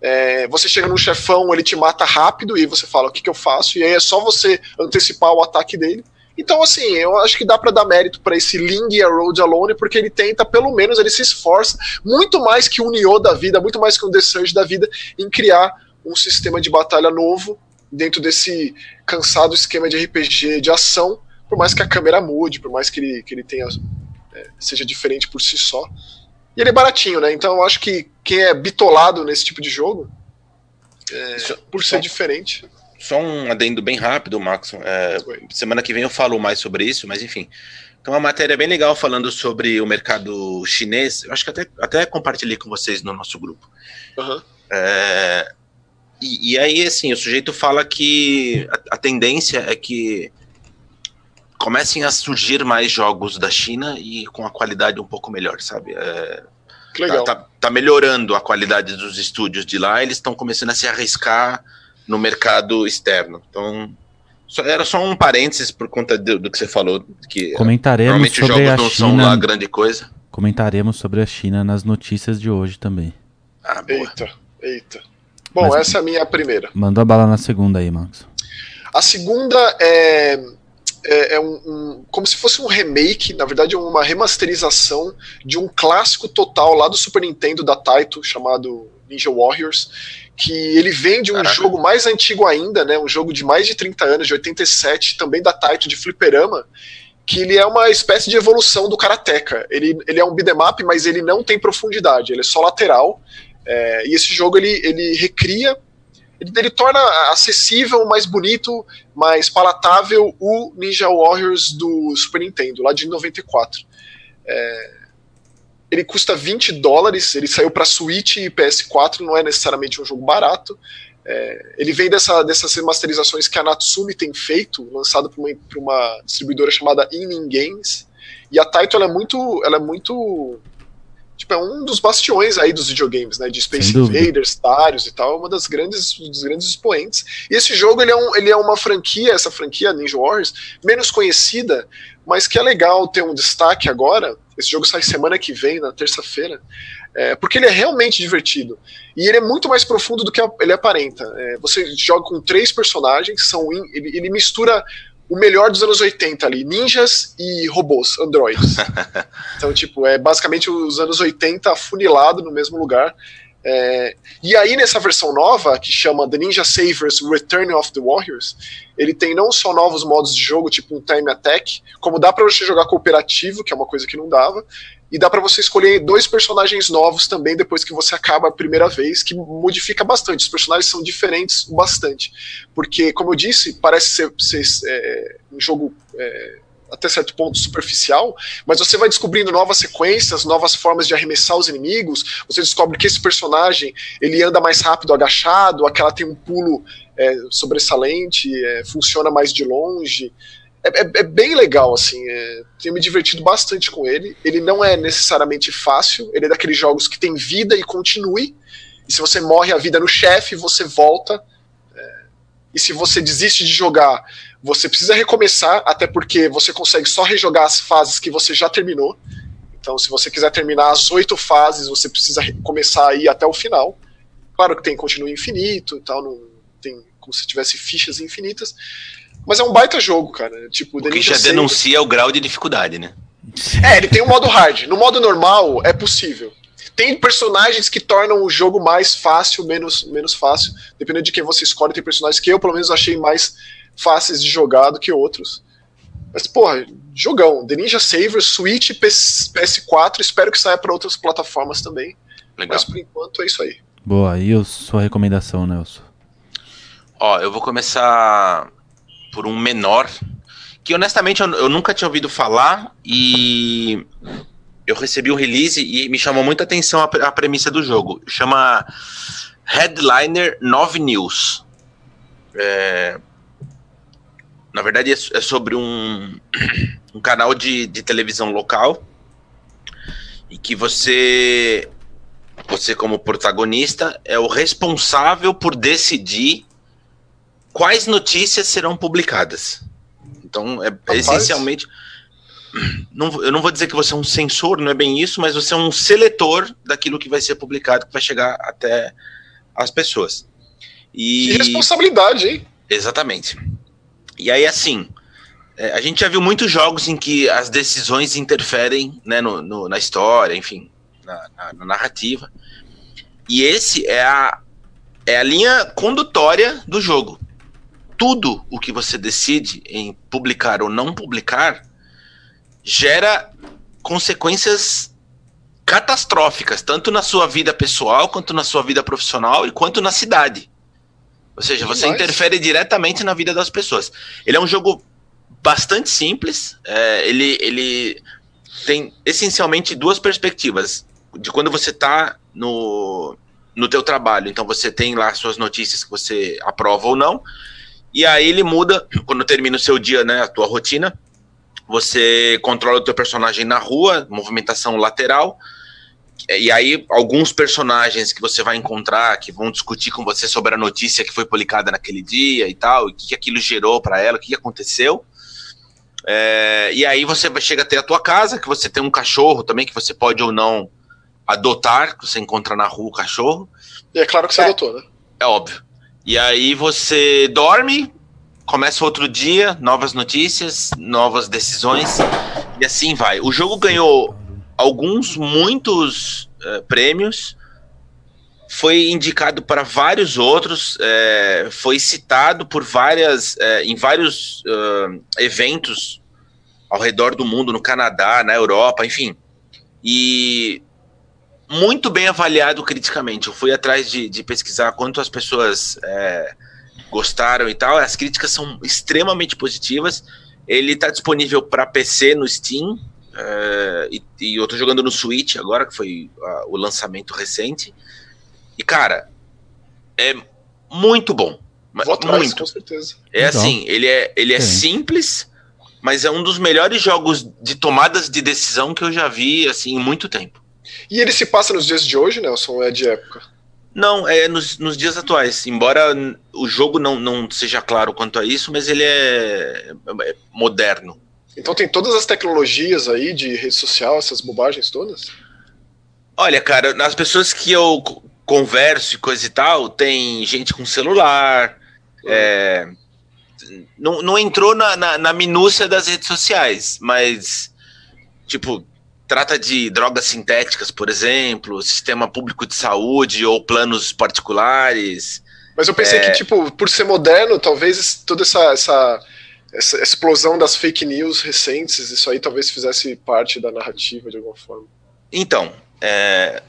É, você chega num chefão, ele te mata rápido e você fala o que, que eu faço, e aí é só você antecipar o ataque dele Então, assim, eu acho que dá para dar mérito para esse Ling e a Road Alone, porque ele tenta, pelo menos, ele se esforça muito mais que o Nioh da vida, muito mais que um The Surge da vida, em criar um sistema de batalha novo dentro desse cansado esquema de RPG de ação, por mais que a câmera mude, por mais que ele, que ele tenha é, seja diferente por si só. E ele é baratinho, né? Então eu acho que quem é bitolado nesse tipo de jogo, é, por ser diferente. Só um adendo bem rápido, Max. É, semana que vem eu falo mais sobre isso, mas enfim. Tem uma matéria bem legal falando sobre o mercado chinês. Eu acho que até, até compartilhei com vocês no nosso grupo. Uhum. É, e, e, aí, assim, o sujeito fala que a, a, tendência é que comecem a surgir mais jogos da China e com a qualidade um pouco melhor, sabe? É, legal. Tá, tá, tá melhorando a qualidade dos estúdios de lá, eles estão começando a se arriscar no mercado externo. Então, só, era só um parênteses por conta do, do que você falou. Que Comentaremos sobre jogos a não China, são lá grande coisa. Comentaremos sobre a China nas notícias de hoje também. Ah, eita, eita. Bom, Mas, essa é a minha primeira. Mandou a bala na segunda aí, Max. A segunda é, é, é um, um, como se fosse um remake, na verdade é uma remasterização de um clássico total lá do Super Nintendo da Taito chamado Ninja Warriors, que ele vem de um Caraca. jogo mais antigo ainda, né, um jogo de mais de 30 anos, de 87, também da Taito de fliperama, que ele é uma espécie de evolução do Karateka. Ele, ele é um beat'em up, mas ele não tem profundidade, ele é só lateral. É, e esse jogo ele, ele recria, ele, ele, torna acessível, mais bonito, mais palatável o Ninja Warriors do Super Nintendo, lá de 94. É, ele custa 20 dólares, ele saiu para Switch e PS4, não é necessariamente um jogo barato. É, ele vem dessa, dessas remasterizações que a Natsumi tem feito, lançado por uma, por uma distribuidora chamada Inning Games. E a Taito ela é muito, ela é muito tipo, é um dos bastiões aí dos videogames, né? De Space Invaders, Darius e tal, é uma das grandes, dos grandes expoentes. E esse jogo ele é, um, ele é uma franquia, essa franquia Ninja Warriors, menos conhecida, mas que é legal ter um destaque agora. Esse jogo sai semana que vem, na terça-feira, é, porque ele é realmente divertido. E ele é muito mais profundo do que ele aparenta. É, você joga com três personagens, são ele, ele mistura o melhor dos anos 80 ali, ninjas e robôs, androids. então, tipo, é basicamente os anos 80 afunilado no mesmo lugar. É, e aí, nessa versão nova, que chama The Ninja Savers Return of the Warriors, ele tem não só novos modos de jogo, tipo um Time Attack, como dá para você jogar cooperativo, que é uma coisa que não dava, e dá para você escolher dois personagens novos também depois que você acaba a primeira vez, que modifica bastante. Os personagens são diferentes bastante. Porque, como eu disse, parece ser, ser é, um jogo. É, até certo ponto superficial, mas você vai descobrindo novas sequências, novas formas de arremessar os inimigos. Você descobre que esse personagem ele anda mais rápido agachado, aquela tem um pulo é, sobressalente, é, funciona mais de longe. É, é, é, bem legal, assim. É, tenho me divertido bastante com ele. Ele não é necessariamente fácil, ele é daqueles jogos que tem vida e continue. E se você morre a vida no chefe, você volta. É, e se você desiste de jogar, você precisa recomeçar, até porque você consegue só rejogar as fases que você já terminou. Então, se você quiser terminar as oito fases, você precisa começar a ir até o final. Claro que tem continue infinito e tal, não tem como se tivesse fichas infinitas. Mas é um baita jogo, cara. Tipo, o que já denuncia o grau de dificuldade, né? É, ele tem um modo hard. No modo normal, é possível. Tem personagens que tornam o jogo mais fácil, menos, menos fácil. Dependendo de quem você escolhe, tem personagens que eu, pelo menos, achei mais fáceis de jogar do que outros. Mas, porra, jogão. The Ninja Saver, Switch, PS4. Espero que saia para outras plataformas também. Legal. Mas por enquanto é isso aí. Boa, e a sua recomendação, Nelson? Ó, eu vou começar por um menor que honestamente eu, eu, nunca tinha ouvido falar e eu recebi o release e me chamou muita atenção a, a premissa do jogo. Chama Headliner 9 News. É, na verdade, é, é sobre um, um canal de, de televisão local e que você, você como protagonista, é o responsável por decidir quais notícias serão publicadas. Então, é Rapaz. essencialmente. Não, eu não vou dizer que você é um censor, não é bem isso, mas você é um seletor daquilo que vai ser publicado, que vai chegar até as pessoas. E... Que responsabilidade, hein? Exatamente. E aí, assim, É, a gente já viu muitos jogos em que as decisões interferem né, no, no, na história, enfim, na, na, na, narrativa. E esse é a, é a linha condutória do jogo. Tudo o que você decide em publicar ou não publicar gera consequências catastróficas, tanto na sua vida pessoal, quanto na sua vida profissional e quanto na cidade. Ou seja, você interfere diretamente na vida das pessoas. Ele é um jogo bastante simples. É, ele, ele tem essencialmente duas perspectivas. De quando você está no, no teu trabalho. Então você tem lá suas notícias que você aprova ou não. E aí ele muda quando termina o seu dia, né, a tua rotina. Você controla o teu personagem na rua, movimentação lateral. E aí, alguns personagens que você vai encontrar que vão discutir com você sobre a notícia que foi publicada naquele dia e tal, e o que aquilo gerou para ela, o que aconteceu. É, e aí você chega até a tua casa, que você tem um cachorro também, que você pode ou não adotar, que você encontra na rua o cachorro. E é claro que você é, adotou, né? É óbvio. E aí você dorme, começa outro dia, novas notícias, novas decisões, e assim vai. O jogo ganhou alguns, muitos uh, prêmios, foi indicado para vários outros, é, foi citado por várias, é, em vários uh, eventos ao redor do mundo, no Canadá, na Europa, enfim. E muito bem avaliado criticamente. Eu fui atrás de, de pesquisar quanto as pessoas é, gostaram e tal. As críticas são extremamente positivas. Ele está disponível para PC no Steam. É, e, e, eu estou jogando no Switch agora, que foi o lançamento recente. E, cara, é muito bom. Vou atrás, muito. com certeza. É então, assim, ele é, ele é simples, mas é um dos melhores jogos de tomadas de decisão que eu já vi, assim, em muito tempo. E ele se passa nos dias de hoje, Nelson, ou é de época? Não, é nos, nos dias atuais. Embora o jogo não, não seja claro quanto a isso, mas ele é, é moderno. Então tem todas as tecnologias aí de rede social, essas bobagens todas? Olha, cara, nas pessoas que eu converso e coisa e tal, tem gente com celular. Uhum. É, não, não entrou na, na, na minúcia das redes sociais, mas, tipo, trata de drogas sintéticas, por exemplo, sistema público de saúde ou planos particulares. Mas eu pensei é... que, tipo, por ser moderno, talvez toda essa, essa, essa, explosão das fake news recentes, isso aí talvez fizesse parte da narrativa de alguma forma. Então, é,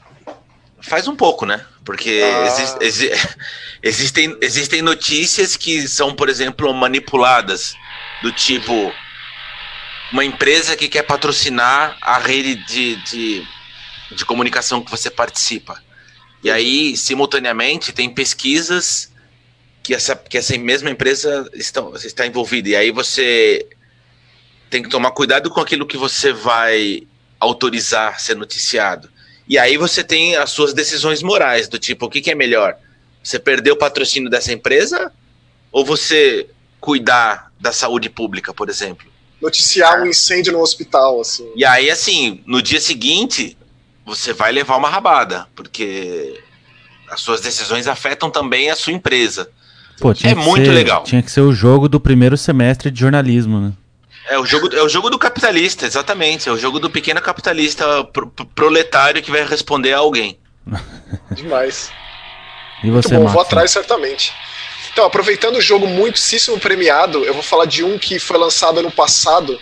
Faz um pouco, né? Porque ah. exi exi existem, existem notícias que são, por exemplo, manipuladas, do tipo uma empresa que quer patrocinar a rede de, de, de comunicação que você participa. E aí, simultaneamente, tem pesquisas que essa, que essa mesma empresa está, está envolvida. E aí você tem que tomar cuidado com aquilo que você vai autorizar ser noticiado. E aí você tem as suas decisões morais, do tipo, o que, que é melhor? Você perder o patrocínio dessa empresa ou você cuidar da saúde pública, por exemplo? Noticiar um incêndio no hospital, assim. E aí, assim, no dia seguinte, você vai levar uma rabada, porque as suas decisões afetam também a sua empresa. Pô, é muito ser, legal. Tinha que ser o jogo do primeiro semestre de jornalismo, né? É o jogo, é o jogo do capitalista, exatamente. É o jogo do pequeno capitalista proletário que vai responder a alguém. Demais. E você, muito bom, Marcos? vou atrás certamente. Então, aproveitando o jogo muitíssimo premiado, eu vou falar de um que foi lançado ano passado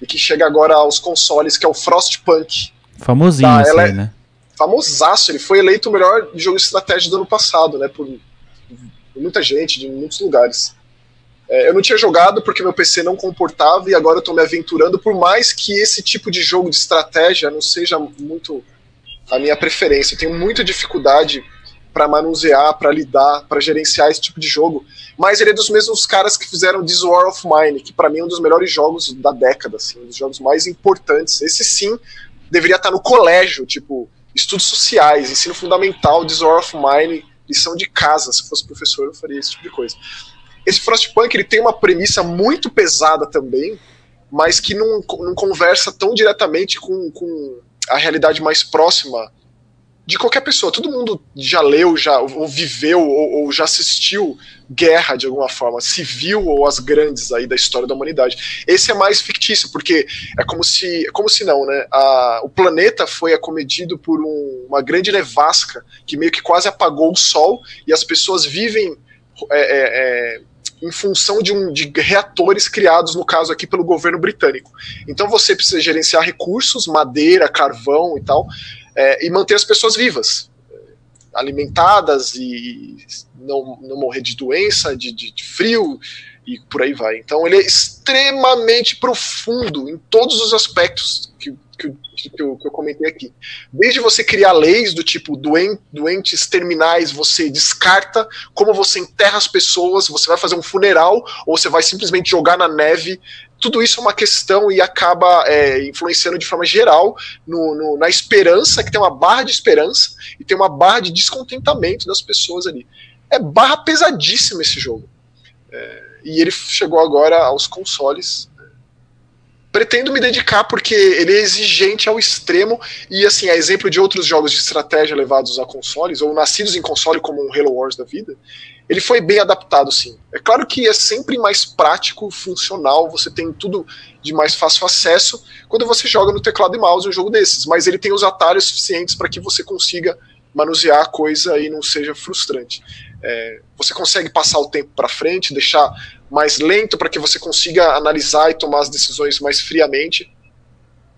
e que chega agora aos consoles, que é o Frostpunk. Famosinho tá, aí, né? Famosaço, ele foi eleito o melhor jogo de estratégia do ano passado, né? Por, por muita gente, de muitos lugares. É, eu não tinha jogado porque meu PC não comportava e agora eu estou me aventurando, por mais que esse tipo de jogo de estratégia não seja muito a minha preferência. Eu tenho muita dificuldade para manusear, para lidar, para gerenciar esse tipo de jogo. Mas ele é dos mesmos caras que fizeram This War of Mine, que para mim é um dos melhores jogos da década, assim, um dos jogos mais importantes. Esse sim deveria estar no colégio, tipo, estudos sociais, ensino fundamental, This War of Mine, lição de casa. Se fosse professor, eu faria esse tipo de coisa. Esse Frostpunk ele tem uma premissa muito pesada também, mas que não, não conversa tão diretamente com, com a realidade mais próxima de qualquer pessoa. Todo mundo já leu, já ou viveu ou, ou, já assistiu guerra de alguma forma, civil ou as grandes aí da história da humanidade. Esse é mais fictício porque é como se, é como se não, né? A, o planeta foi acometido por um, uma grande nevasca que meio que quase apagou o Sol e as pessoas vivem é, é, é, em função de, um, de reatores criados, no caso aqui, pelo governo britânico. Então você precisa gerenciar recursos, madeira, carvão e tal, é, e manter as pessoas vivas, alimentadas e não, não morrer de doença, de, de, de frio e por aí vai. Então ele é extremamente profundo em todos os aspectos que, que, que, eu, que eu comentei aqui. Desde você criar leis do tipo doen, doentes terminais, você descarta, como você enterra as pessoas, você vai fazer um funeral, ou você vai simplesmente jogar na neve. Tudo isso é uma questão e acaba é, influenciando de forma geral no, no, na esperança, que tem uma barra de esperança e tem uma barra de descontentamento das pessoas ali. É barra pesadíssima esse jogo. É, e ele chegou agora aos consoles pretendo me dedicar porque ele é exigente ao extremo e assim, a exemplo de outros jogos de estratégia levados a consoles ou nascidos em console como um Halo Wars da vida, ele foi bem adaptado sim. É claro que é sempre mais prático, funcional, você tem tudo de mais fácil acesso quando você joga no teclado e mouse um jogo desses, mas ele tem os atalhos suficientes para que você consiga manusear a coisa e não seja frustrante. É, você consegue passar o tempo para frente, deixar mais lento para que você consiga analisar e tomar as decisões mais friamente.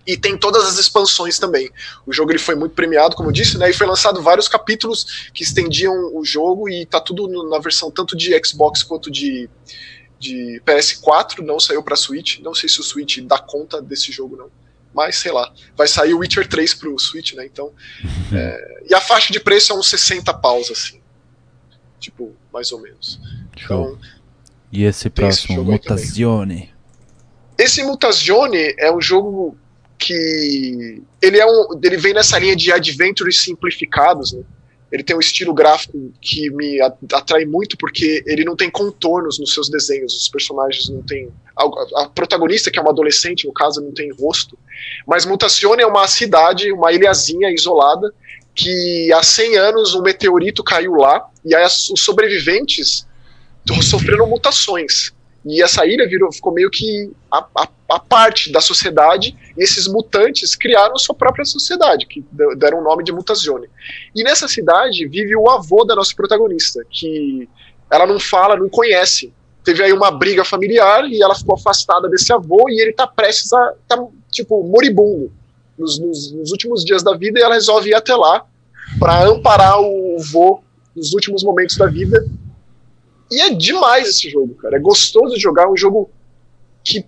E tem todas as expansões também. O jogo ele foi muito premiado, como eu disse, né? E foi lançado vários capítulos que estendiam o jogo e tá tudo na versão tanto de Xbox quanto de, de PS4, não saiu para Switch. Não sei se o Switch dá conta desse jogo não. Mas sei lá, vai sair o Witcher 3 pro Switch, né? Então, é, e a faixa de preço é uns 60 paus assim. Tipo, mais ou menos. Show. Então, e esse próximo, Mutazione? Esse Mutazione é um jogo que ele é um, ele vem nessa linha de adventures simplificados, né? Ele tem um estilo gráfico que me atrai muito porque ele não tem contornos nos seus desenhos, os personagens não têm a, a protagonista que é uma adolescente, no caso, não tem rosto, mas Mutazione é uma cidade, uma ilhazinha isolada que há 100 anos um meteorito caiu lá e aí os sobreviventes sofreram mutações. E essa ilha virou, ficou meio que a, a, a, parte da sociedade, e esses mutantes criaram sua própria sociedade, que deram o nome de Mutazione. E nessa cidade vive o avô da nossa protagonista, que ela não fala, não conhece. Teve aí uma briga familiar e ela ficou afastada desse avô e ele tá prestes a. tá, tipo, moribundo nos, nos, nos últimos dias da vida e ela resolve ir até lá para amparar o avô nos últimos momentos da vida e é demais esse jogo, cara. É gostoso de jogar, é um jogo que,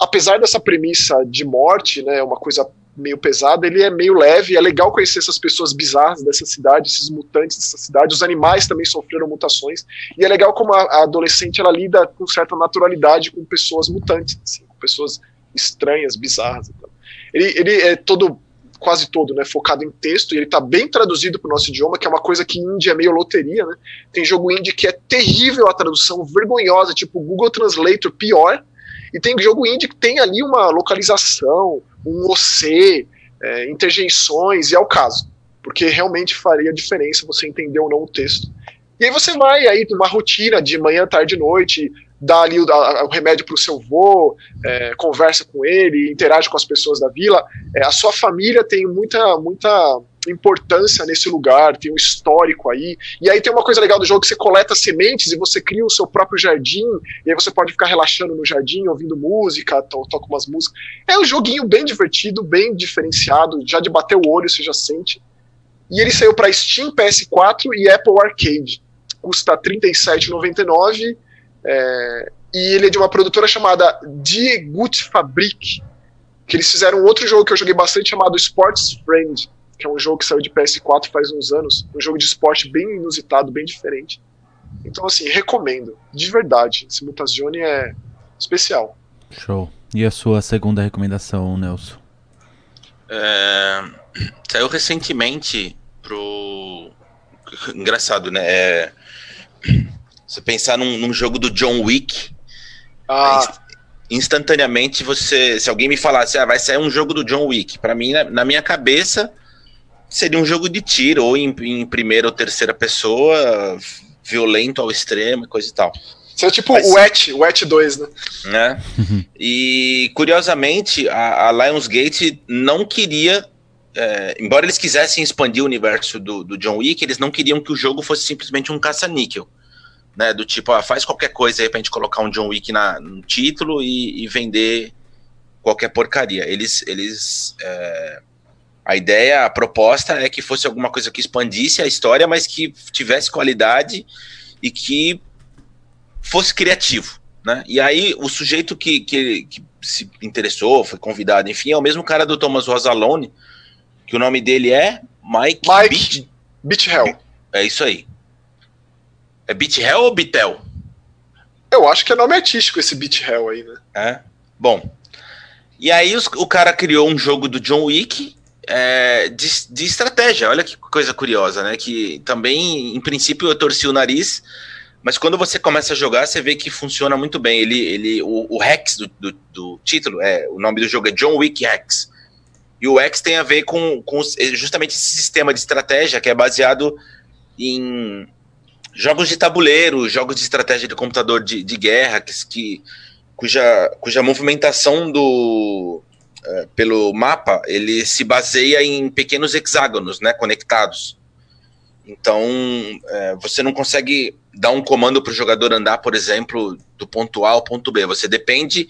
apesar dessa premissa de morte, né, uma coisa meio pesada, ele é meio leve, é legal conhecer essas pessoas bizarras dessa cidade, esses mutantes dessa cidade, os animais também sofreram mutações, e é legal como a, adolescente ela lida com certa naturalidade com pessoas mutantes, assim, com pessoas estranhas, bizarras. Então. Ele, ele é todo quase todo, né, focado em texto, e ele está bem traduzido para o nosso idioma, que é uma coisa que indie é meio loteria, né? Tem jogo indie que é terrível a tradução, vergonhosa, tipo Google Translator pior, e tem jogo indie que tem ali uma localização, um OC, é, interjeições, e é o caso, porque realmente faria diferença você entender ou não o texto. E aí você vai aí uma rotina de manhã, tarde, noite, dá ali o, a, o remédio para o seu avô, é, conversa com ele, interage com as pessoas da vila. É, a sua família tem muita, muita importância nesse lugar, tem um histórico aí. E aí tem uma coisa legal do jogo que você coleta sementes e você cria o seu próprio jardim, e aí você pode ficar relaxando no jardim, ouvindo música, to toca umas músicas. É um joguinho bem divertido, bem diferenciado, já de bater o olho você já sente. E ele saiu para Steam, PS4 e Apple Arcade. Custa R$ 37,99 é, e ele é de uma produtora chamada Die Gut Fabrik, que eles fizeram outro jogo que eu joguei bastante chamado Sports Friend, que é um jogo que saiu de PS4 faz uns anos, um jogo de esporte bem inusitado, bem diferente. Então, assim, recomendo, de verdade. Esse Mutazione é especial. Show. E a sua segunda recomendação, Nelson? É, saiu recentemente pro. Engraçado, né? É, você pensar num, num jogo do John Wick, ah. instantaneamente você. Se alguém me falasse, ah, vai sair um jogo do John Wick, para mim, na, na, minha cabeça, seria um jogo de tiro, ou em, em primeira ou terceira pessoa, violento ao extremo, coisa e tal. Seria tipo Mas, o ET, o ET 2, né? né? e curiosamente, a, a Lionsgate não queria é, embora eles quisessem expandir o universo do, do, John Wick, eles não queriam que o jogo fosse simplesmente um caça-níquel. Né, do tipo, ah, faz qualquer coisa aí pra gente colocar um John Wick na, no título e, e vender qualquer porcaria. Eles. eles é, a ideia, a proposta é que fosse alguma coisa que expandisse a história, mas que tivesse qualidade e que fosse criativo. Né? E aí, o sujeito que, que, que se interessou, foi convidado, enfim, é o mesmo cara do Thomas Rosalone, que o nome dele é Mike, Mike Beach, Hell. É isso aí. É Beach Hell ou Bitel? Eu acho que é nome artístico esse Beach Hell aí, né? É. Bom. E aí os, o cara criou um jogo do John Wick é, de, de estratégia. Olha que coisa curiosa, né? Que também, em princípio, eu torci o nariz, mas quando você começa a jogar, você vê que funciona muito bem. Ele, ele, o, o Hex do, do, do título, é, o nome do jogo é John Wick Hex. E o X tem a ver com, com justamente esse sistema de estratégia que é baseado em jogos de tabuleiro, jogos de estratégia de computador de, de guerra, que, que, cuja, cuja movimentação do, é, pelo mapa ele se baseia em pequenos hexágonos né, conectados. Então, é, você não consegue dar um comando para o jogador andar, por exemplo, do ponto A ao ponto B. Você depende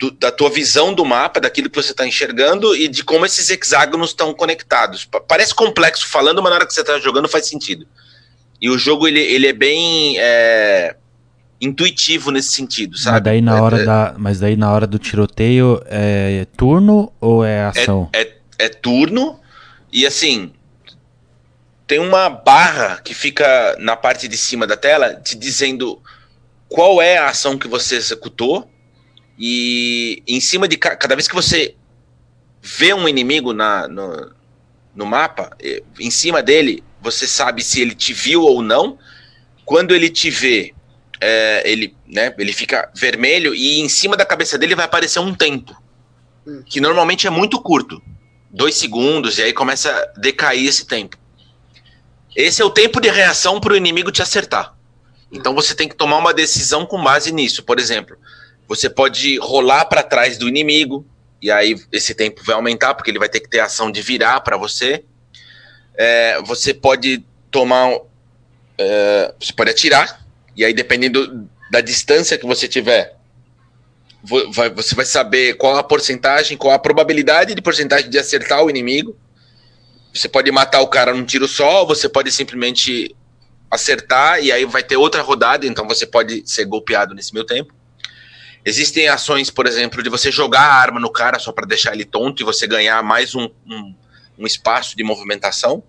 do, da tua visão do mapa, daquilo que você está enxergando e de como esses hexágonos estão conectados. Parece complexo falando, mas na hora que você está jogando faz sentido. E o jogo ele, ele é bem é, intuitivo nesse sentido, sabe? Mas daí na hora é, da, mas daí na hora do tiroteio é turno ou é ação? É, é, é turno e assim tem uma barra que fica na parte de cima da tela te dizendo qual é a ação que você executou e em cima de cada vez que você vê um inimigo na, no, no mapa, em cima dele, você sabe se ele te viu ou não. Quando ele te vê, é, ele, né, ele fica vermelho e em cima da cabeça dele vai aparecer um tempo, hum. que normalmente é muito curto, dois segundos, e aí começa a decair esse tempo. Esse é o tempo de reação para o inimigo te acertar. Então você tem que tomar uma decisão com base nisso. Por exemplo, você pode rolar para trás do inimigo, e aí esse tempo vai aumentar, porque ele vai ter que ter ação de virar para você. É, você pode tomar. É, você pode atirar, e aí dependendo da distância que você tiver, você vai saber qual a porcentagem, qual a probabilidade de porcentagem de acertar o inimigo. Você pode matar o cara num tiro só, você pode simplesmente acertar e aí vai ter outra rodada, então você pode ser golpeado nesse meio tempo. Existem ações, por exemplo, de você jogar a arma no cara só para deixar ele tonto e você ganhar mais um, um, um espaço de movimentação.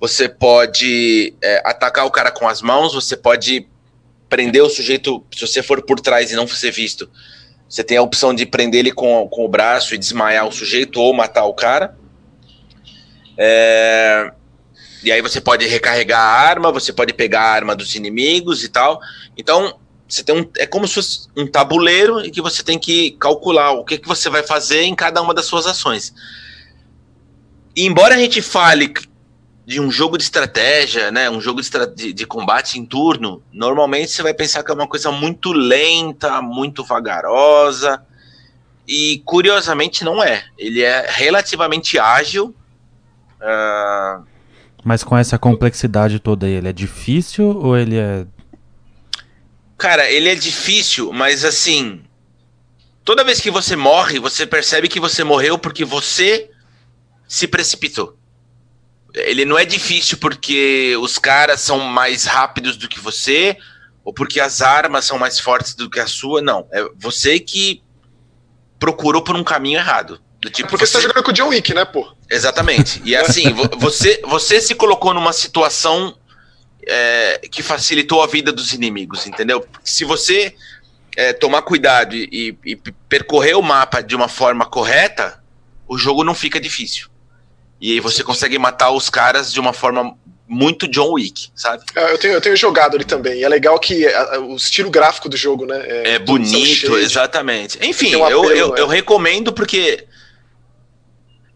Você pode é, atacar o cara com as mãos, você pode prender o sujeito, se você for por trás e não ser visto, você tem a opção de prender ele com, com o braço e desmaiar o sujeito ou matar o cara. É, e aí você pode recarregar a arma, você pode pegar a arma dos inimigos e tal. Então, você tem um, é como se fosse um tabuleiro em que você tem que calcular o que, que você vai fazer em cada uma das suas ações. E embora a gente fale de um jogo de estratégia, né, um jogo de, de, combate em turno, normalmente você vai pensar que é uma coisa muito lenta, muito vagarosa, e curiosamente não é. Ele é relativamente ágil. Uh... Mas com essa complexidade toda aí, ele é difícil ou ele é Cara, ele é difícil, mas assim. Toda vez que você morre, você percebe que você morreu porque você se precipitou. Ele não é difícil porque os caras são mais rápidos do que você, ou porque as armas são mais fortes do que a sua. Não. É você que procurou por um caminho errado. Do tipo, é porque você tá jogando com o John Wick, né, pô? Exatamente. E assim, você, você se colocou numa situação é, que facilitou a vida dos inimigos, entendeu? Se você é, tomar cuidado e, e, percorrer o mapa de uma forma correta, o jogo não fica difícil. E aí você consegue matar os caras de uma forma muito John Wick, sabe? É, eu, tenho, eu tenho jogado ali também. É legal que a, o estilo gráfico do jogo, né? É, é bonito, exatamente. Enfim, um apelo, eu, eu, é. eu recomendo porque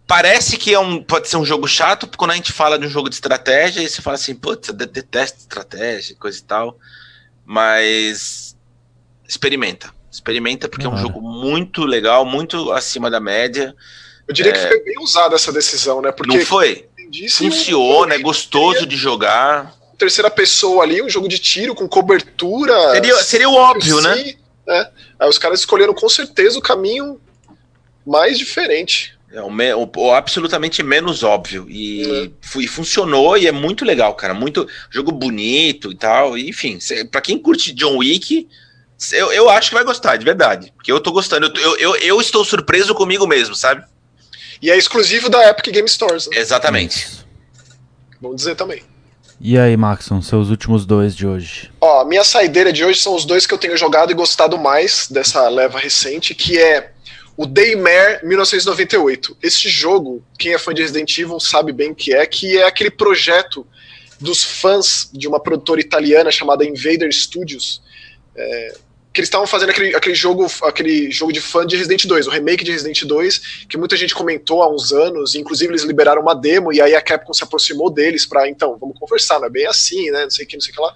parece que é um, pode ser um jogo chato, porque quando a gente fala de um jogo de estratégia, aí você fala assim, putz, eu detesto estratégia, coisa e tal. Mas experimenta. Experimenta, porque é um jogo muito legal, muito acima da média. Eu diria é... que foi bem usada essa decisão, né? Porque Não foi? Funciona, é gostoso de jogar. Terceira pessoa ali, um jogo de tiro com cobertura. Seria, seria o óbvio, né? né? Aí os caras escolheram com certeza o caminho mais diferente. É o, me, o, o, absolutamente menos óbvio. E, e, funcionou e é muito legal, cara. Muito jogo bonito e tal. E, enfim, para quem curte John Wick, eu, eu acho que vai gostar, de verdade. Porque eu tô gostando. Eu, eu, eu estou surpreso comigo mesmo, sabe? E é exclusivo da Epic Game Stores. Né? Exatamente. Vamos dizer também. E aí, Maxon, seus últimos dois de hoje? Ó, minha saideira de hoje são os dois que eu tenho jogado e gostado mais dessa leva recente, que é o Daymare 1998. Esse jogo, quem é fã de Resident Evil sabe bem que é, que é aquele projeto dos fãs de uma produtora italiana chamada Invader Studios, é, que eles estavam fazendo aquele, aquele jogo aquele jogo de fã de Resident 2, o remake de Resident 2, que muita gente comentou há uns anos, inclusive eles liberaram uma demo e aí a Capcom se aproximou deles para então, vamos conversar, não é bem assim, né, não sei o que, não sei o que lá.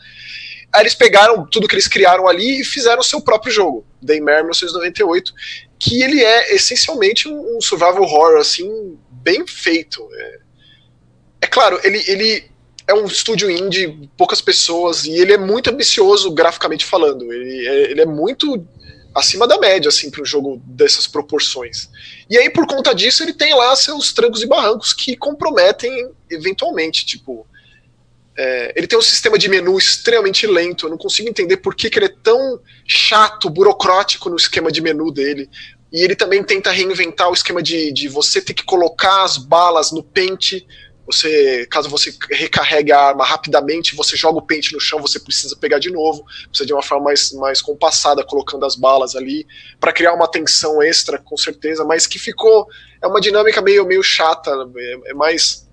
Aí eles pegaram tudo que eles criaram ali e fizeram o seu próprio jogo, Daymare 1998, que ele é essencialmente um, survival horror assim bem feito. É, é claro, ele, ele é um estúdio indie, poucas pessoas, e ele é muito ambicioso graficamente falando. Ele é, ele é muito acima da média, assim, para um jogo dessas proporções. E aí, por conta disso, ele tem lá seus trancos e barrancos que comprometem eventualmente, tipo. É, ele tem um sistema de menu extremamente lento. Eu não consigo entender por que, que ele é tão chato, burocrático no esquema de menu dele. E ele também tenta reinventar o esquema de, de você ter que colocar as balas no pente você, caso você recarregue a arma rapidamente, você joga o pente no chão, você precisa pegar de novo, precisa de uma forma mais, mais compassada, colocando as balas ali, para criar uma tensão extra, com certeza, mas que ficou. É uma dinâmica meio, meio chata, é, é mais,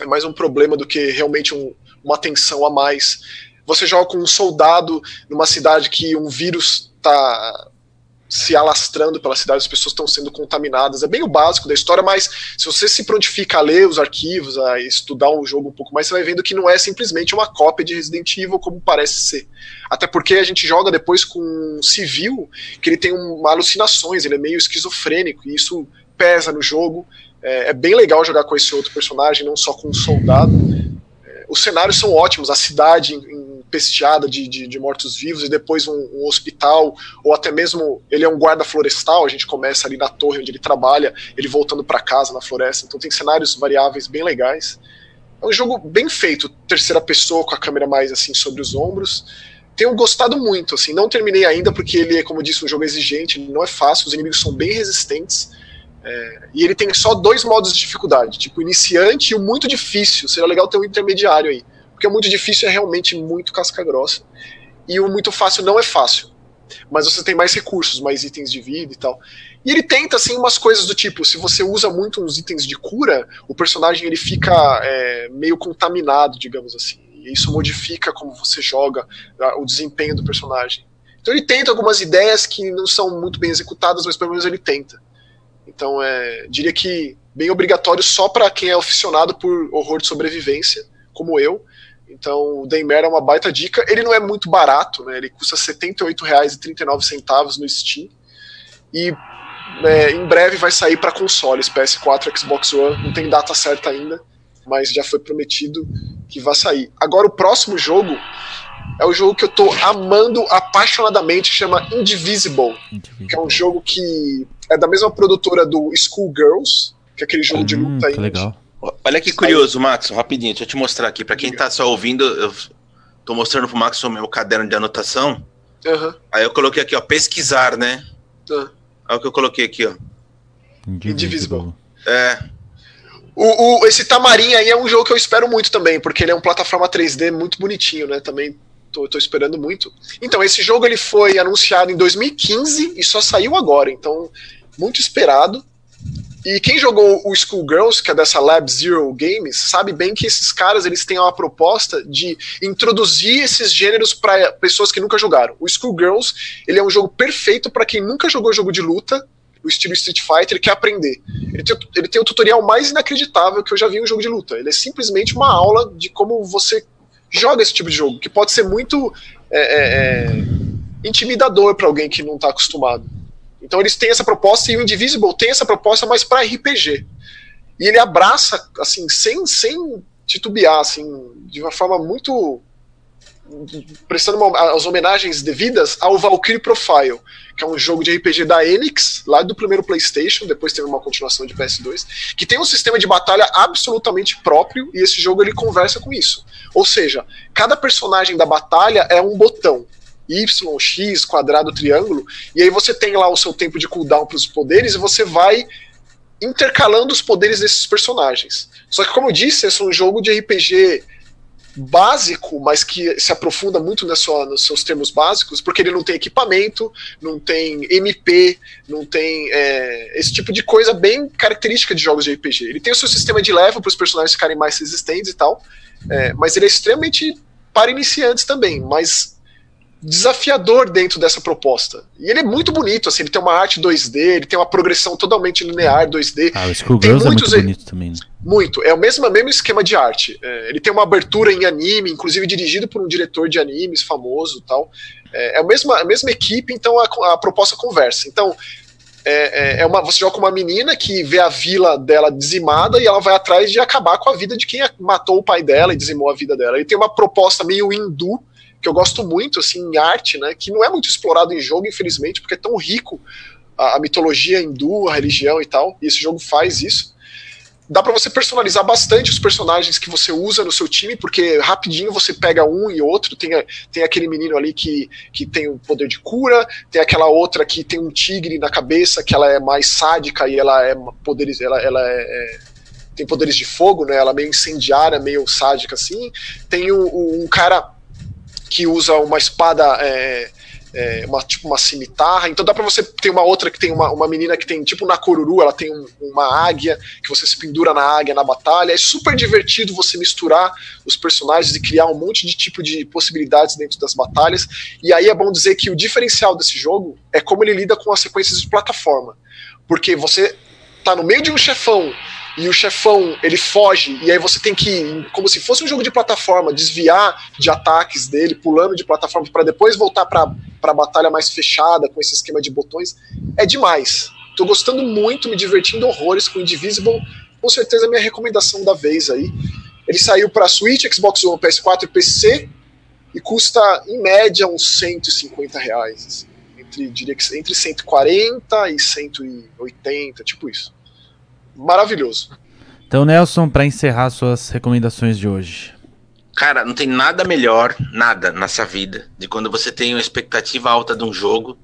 é mais um problema do que realmente um, uma tensão a mais. Você joga com um soldado numa cidade que um vírus está se alastrando pela cidade, as pessoas estão sendo contaminadas. É bem o básico da história, mas se você se prontifica a ler os arquivos, a estudar o jogo um pouco mais, você vai vendo que não é simplesmente uma cópia de Resident Evil como parece ser. Até porque a gente joga depois com um civil que ele tem uma alucinações, ele é meio esquizofrênico, e isso pesa no jogo. É, é bem legal jogar com esse outro personagem, não só com um soldado. É, os cenários são ótimos, a cidade em pesteada de, de, de mortos-vivos e depois um, um, hospital, ou até mesmo ele é um guarda florestal, a gente começa ali na torre onde ele trabalha, ele voltando para casa na floresta, então tem cenários variáveis bem legais. É um jogo bem feito, terceira pessoa com a câmera mais assim sobre os ombros. Tenho gostado muito, assim, não terminei ainda porque ele é, como eu disse, um jogo exigente, não é fácil, os inimigos são bem resistentes. É, e ele tem só dois modos de dificuldade, tipo iniciante e o muito difícil. Seria legal ter um intermediário aí. Porque o muito difícil é realmente muito casca grossa. E o muito fácil não é fácil. Mas você tem mais recursos, mais itens de vida e tal. E ele tenta, assim, umas coisas do tipo: se você usa muito uns itens de cura, o personagem ele fica é, meio contaminado, digamos assim. E isso modifica como você joga, o desempenho do personagem. Então ele tenta algumas ideias que não são muito bem executadas, mas pelo menos ele tenta. Então, é, diria que bem obrigatório só para quem é aficionado por horror de sobrevivência, como eu, então, o Daymare é uma baita dica. Ele não é muito barato, né? Ele custa R$ 78,39 no Steam. E é, em breve vai sair para consoles, PS4, Xbox One. Não tem data certa ainda, mas já foi prometido que vai sair. Agora, o próximo jogo é o jogo que eu tô amando apaixonadamente, chama Indivisible, Indivisible. que é um jogo que é da mesma produtora do Schoolgirls, que é aquele jogo hum, de luta aí. Legal Olha que curioso, Max, rapidinho, deixa eu te mostrar aqui. Para quem tá só ouvindo, eu tô mostrando pro Max o meu caderno de anotação. Uhum. Aí eu coloquei aqui, ó, pesquisar, né? Uhum. Olha o que eu coloquei aqui, ó. Indivisible. É. O, o, esse Tamarim aí é um jogo que eu espero muito também, porque ele é um plataforma 3D muito bonitinho, né? Também tô, tô esperando muito. Então, esse jogo ele foi anunciado em 2015 e só saiu agora, então, muito esperado. E quem jogou o Schoolgirls, que é dessa Lab Zero Games, sabe bem que esses caras eles têm uma proposta de introduzir esses gêneros para pessoas que nunca jogaram. O Schoolgirls ele é um jogo perfeito para quem nunca jogou jogo de luta, o estilo Street Fighter, quer aprender. Ele tem, ele tem o tutorial mais inacreditável que eu já vi em um jogo de luta. Ele é simplesmente uma aula de como você joga esse tipo de jogo, que pode ser muito é, é, é intimidador para alguém que não está acostumado. Então eles têm essa proposta e o Indivisible tem essa proposta, mas para RPG. E ele abraça, assim, sem, sem titubear, assim, de uma forma muito prestando uma, as homenagens devidas ao Valkyrie Profile, que é um jogo de RPG da Enix, lá do primeiro PlayStation, depois teve uma continuação de PS2, que tem um sistema de batalha absolutamente próprio e esse jogo ele conversa com isso. Ou seja, cada personagem da batalha é um botão. Y, X, quadrado, triângulo, e aí você tem lá o seu tempo de cooldown para os poderes e você vai intercalando os poderes desses personagens. Só que, como eu disse, esse é um jogo de RPG básico, mas que se aprofunda muito na sua, nos seus termos básicos, porque ele não tem equipamento, não tem MP, não tem é, esse tipo de coisa bem característica de jogos de RPG. Ele tem o seu sistema de level para os personagens ficarem mais resistentes e tal, é, mas ele é extremamente para iniciantes também, mas desafiador dentro dessa proposta. E ele é muito bonito, assim, ele tem uma arte 2D, ele tem uma progressão totalmente linear 2D. Ah, o Skullgirls é muito bonito também. Né? Muito, é o mesmo, mesmo esquema de arte. É, ele tem uma abertura em anime, inclusive dirigido por um diretor de animes famoso tal. É, é a, mesma, a mesma equipe, então a, a proposta conversa. Então, é, é, é uma, você joga com uma menina que vê a vila dela dizimada e ela vai atrás de acabar com a vida de quem matou o pai dela e dizimou a vida dela. Ele tem uma proposta meio hindu, que eu gosto muito, assim, em arte, né, que não é muito explorado em jogo, infelizmente, porque é tão rico a, a mitologia hindu, a religião e tal, e esse jogo faz isso. Dá para você personalizar bastante os personagens que você usa no seu time, porque rapidinho você pega um e outro. Tem, tem aquele menino ali que, que tem o poder de cura, tem aquela outra que tem um tigre na cabeça, que ela é mais sádica e ela é poderes, ela, ela é, é tem poderes de fogo, né? Ela é meio incendiária, meio sádica assim. Tem um, um cara que usa uma espada. É, é, uma, tipo uma cimitarra, então dá para você ter uma outra que tem uma, uma menina que tem tipo na Coruru, ela tem um, uma águia, que você se pendura na águia na batalha, é super divertido você misturar os personagens e criar um monte de tipo de possibilidades dentro das batalhas, e aí é bom dizer que o diferencial desse jogo é como ele lida com as sequências de plataforma, porque você tá no meio de um chefão e o chefão ele foge, e aí você tem que, como se fosse um jogo de plataforma, desviar de ataques dele, pulando de plataforma para depois voltar para a batalha mais fechada, com esse esquema de botões, é demais. Tô gostando muito, me divertindo horrores com Indivisible, com certeza minha recomendação da vez aí. Ele saiu para Switch, Xbox One, PS4 e PC, e custa, em média, uns 150 reais. Assim, entre, diria que entre 140 e 180, tipo isso maravilhoso. Então, Nelson, para encerrar suas recomendações de hoje. Cara, não tem nada melhor, nada nessa vida, de quando você tem uma expectativa alta de um jogo,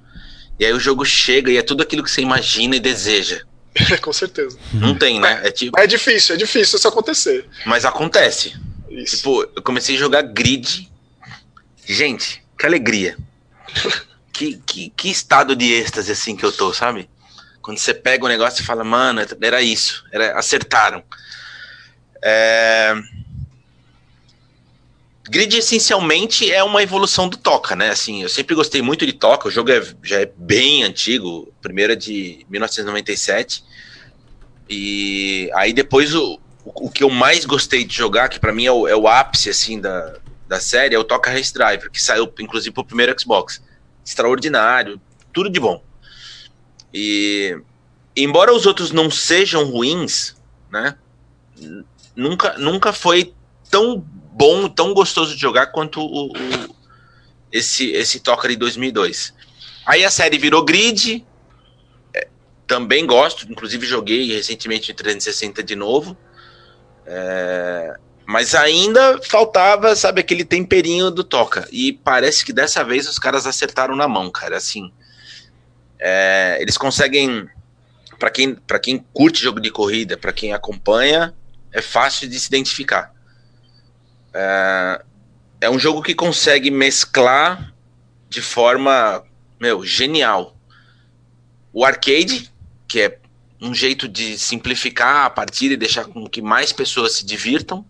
e aí o jogo chega e é tudo aquilo que você imagina e deseja. Com certeza. Não tem, né? É, tipo... é difícil, é difícil isso acontecer. Mas acontece. Isso. Tipo, eu comecei a jogar grid. Gente, que alegria. que, que, que estado de êxtase assim que eu tô, sabe? Quando você pega o negócio e fala, mano, era isso, era, acertaram. É... Grid essencialmente é uma evolução do Toca, né? Assim, eu sempre gostei muito de Toca, o jogo é, já é bem antigo, primeiro é de 1997. E aí depois o, o que eu mais gostei de jogar, que para mim é o, é o, ápice assim da, da série, é o Toca Race Driver, que saiu inclusive pro primeiro Xbox. Extraordinário, tudo de bom. E embora os outros não sejam ruins, né? Nunca, nunca foi tão bom, tão gostoso de jogar quanto o, o esse esse Toca de 2002. Aí a série virou Grid, é, também gosto, inclusive joguei recentemente em 360 de novo. É, mas ainda faltava, sabe, aquele temperinho do Toca. E parece que dessa vez os caras acertaram na mão, cara. Assim, é, eles conseguem, para quem, quem curte jogo de corrida, para quem acompanha, é fácil de se identificar. É, é um jogo que consegue mesclar de forma, meu, genial. O arcade, que é um jeito de simplificar a partida e deixar com que mais pessoas se divirtam,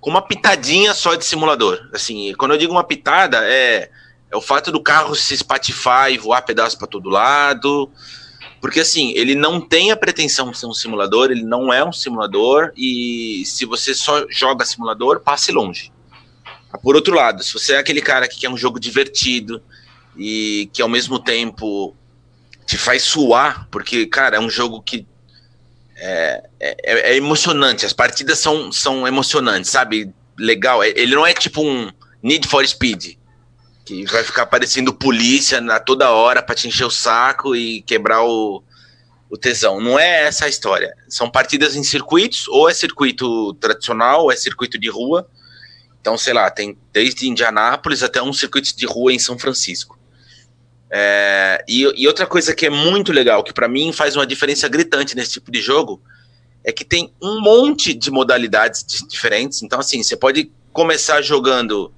com uma pitadinha só de simulador. Assim, quando eu digo uma pitada, é é o fato do carro se espatifar e voar pedaços para todo lado. Porque assim, ele não tem a pretensão de ser um simulador, ele não é um simulador, e se você só joga simulador, passe longe. Por outro lado, se você é aquele cara que quer um jogo divertido e que ao mesmo tempo te faz suar, porque, cara, é um jogo que é, é, é emocionante, as partidas são, são emocionantes, sabe? Legal, ele não é tipo um Need for Speed, que vai ficar aparecendo polícia na toda hora para te encher o saco e quebrar o, o tesão. Não é essa a história. São partidas em circuitos, ou é circuito tradicional, ou é circuito de rua. Então, sei lá, tem desde Indianápolis até um circuito de rua em São Francisco. É, e, e, outra coisa que é muito legal, que para mim faz uma diferença gritante nesse tipo de jogo, é que tem um monte de modalidades diferentes. Então, assim, você pode começar jogando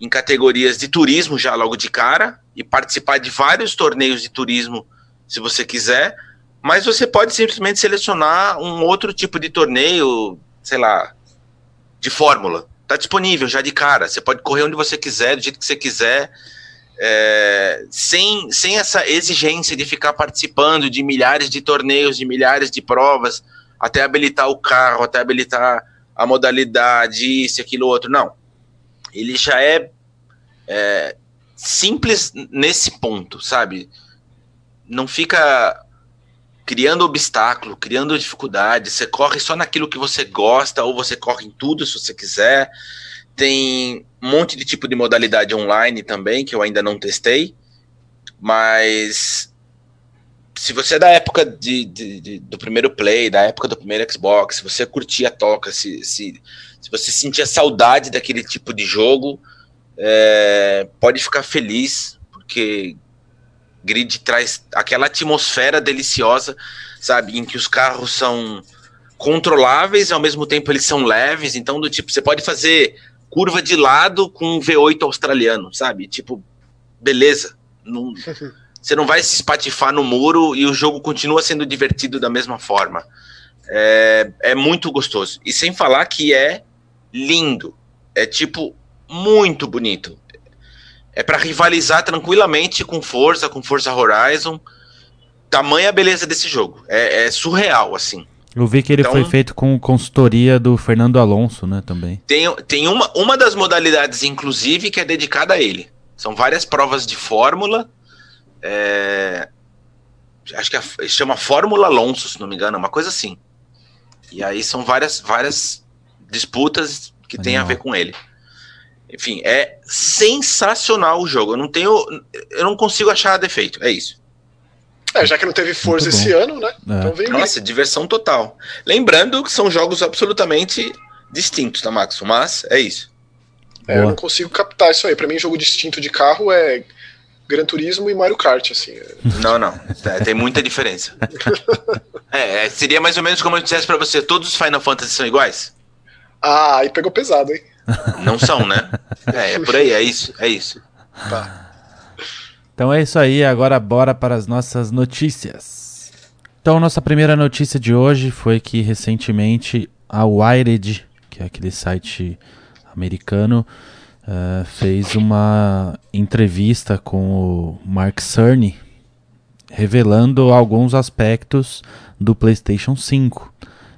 em categorias de turismo já logo de cara e participar de vários torneios de turismo se você quiser, mas você pode simplesmente selecionar um outro tipo de torneio, sei lá, de fórmula. Tá disponível já de cara. Você pode correr onde você quiser, do jeito que você quiser, é, sem, sem essa exigência de ficar participando de milhares de torneios, de milhares de provas, até habilitar o carro, até habilitar a modalidade, isso, aquilo, outro. Não ele já é, é simples nesse ponto, sabe? Não fica criando obstáculo, criando dificuldade. Você corre só naquilo que você gosta, ou você corre em tudo se você quiser. Tem um monte de tipo de modalidade online também, que eu ainda não testei. Mas se você é da época de, de, de, do primeiro Play, da época do primeiro Xbox, se você curtia a toca, se, se, se você sentia saudade daquele tipo de jogo, é, pode ficar feliz, porque Grid traz aquela atmosfera deliciosa, sabe, em que os carros são controláveis, ao mesmo tempo eles são leves, então do tipo, você pode fazer curva de lado com um V8 australiano, sabe? Tipo, beleza. Não, você não vai se espatifar no muro e o jogo continua sendo divertido da mesma forma. É, é muito gostoso. E sem falar que é lindo. É tipo muito bonito. É para rivalizar tranquilamente com Forza, com Forza Horizon. Tamanha beleza desse jogo. É, é surreal, assim. Eu vi que ele então, foi feito com consultoria do Fernando Alonso, né, também. Tem, tem uma, uma das modalidades, inclusive, que é dedicada a ele. São várias provas de fórmula é, acho que é, chama Fórmula Alonso, se não me engano, uma coisa assim. E aí são várias, várias disputas que tem a ver com ele. Enfim, é sensacional o jogo. Eu não tenho. Eu não consigo achar defeito. É isso. É, já que não teve Forza esse ano, né? É. Então vem Nossa, diversão total. Lembrando que são jogos absolutamente distintos, tá, Max? Mas é isso. É, eu não consigo captar isso aí. Para mim, jogo distinto de carro é Gran Turismo e Mario Kart, assim. Não, não. É, tem muita diferença. É, é, seria mais ou menos como eu dissesse pra você: todos os Final Fantasy são iguais? Ah, aí pegou pesado, hein? Não são, né? É, é por aí, é isso, é isso. Tá. Então é isso aí, agora bora para as nossas notícias. Então, nossa primeira notícia de hoje foi que recentemente a Wired, que é aquele site americano, uh, fez uma entrevista com o Mark Cerny, revelando alguns aspectos do PlayStation 5,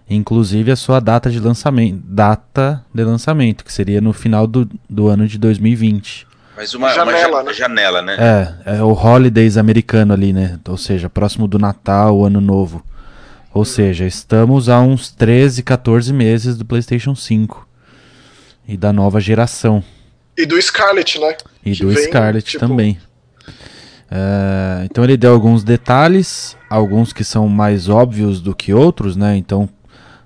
inclusive a sua data de lançamento, data de lançamento, que seria no final do, do ano de 2020. Mas uma janela, uma né? janela, né? É, é o Holidays americano ali, né? Ou seja, próximo do Natal, o Ano Novo. Ou seja, estamos a uns 13, 14 meses do PlayStation 5 e da nova geração. E do Scarlet, né? E que do vem, Scarlet tipo... também. Uh, então ele deu alguns detalhes, alguns que são mais óbvios do que outros, né? Então,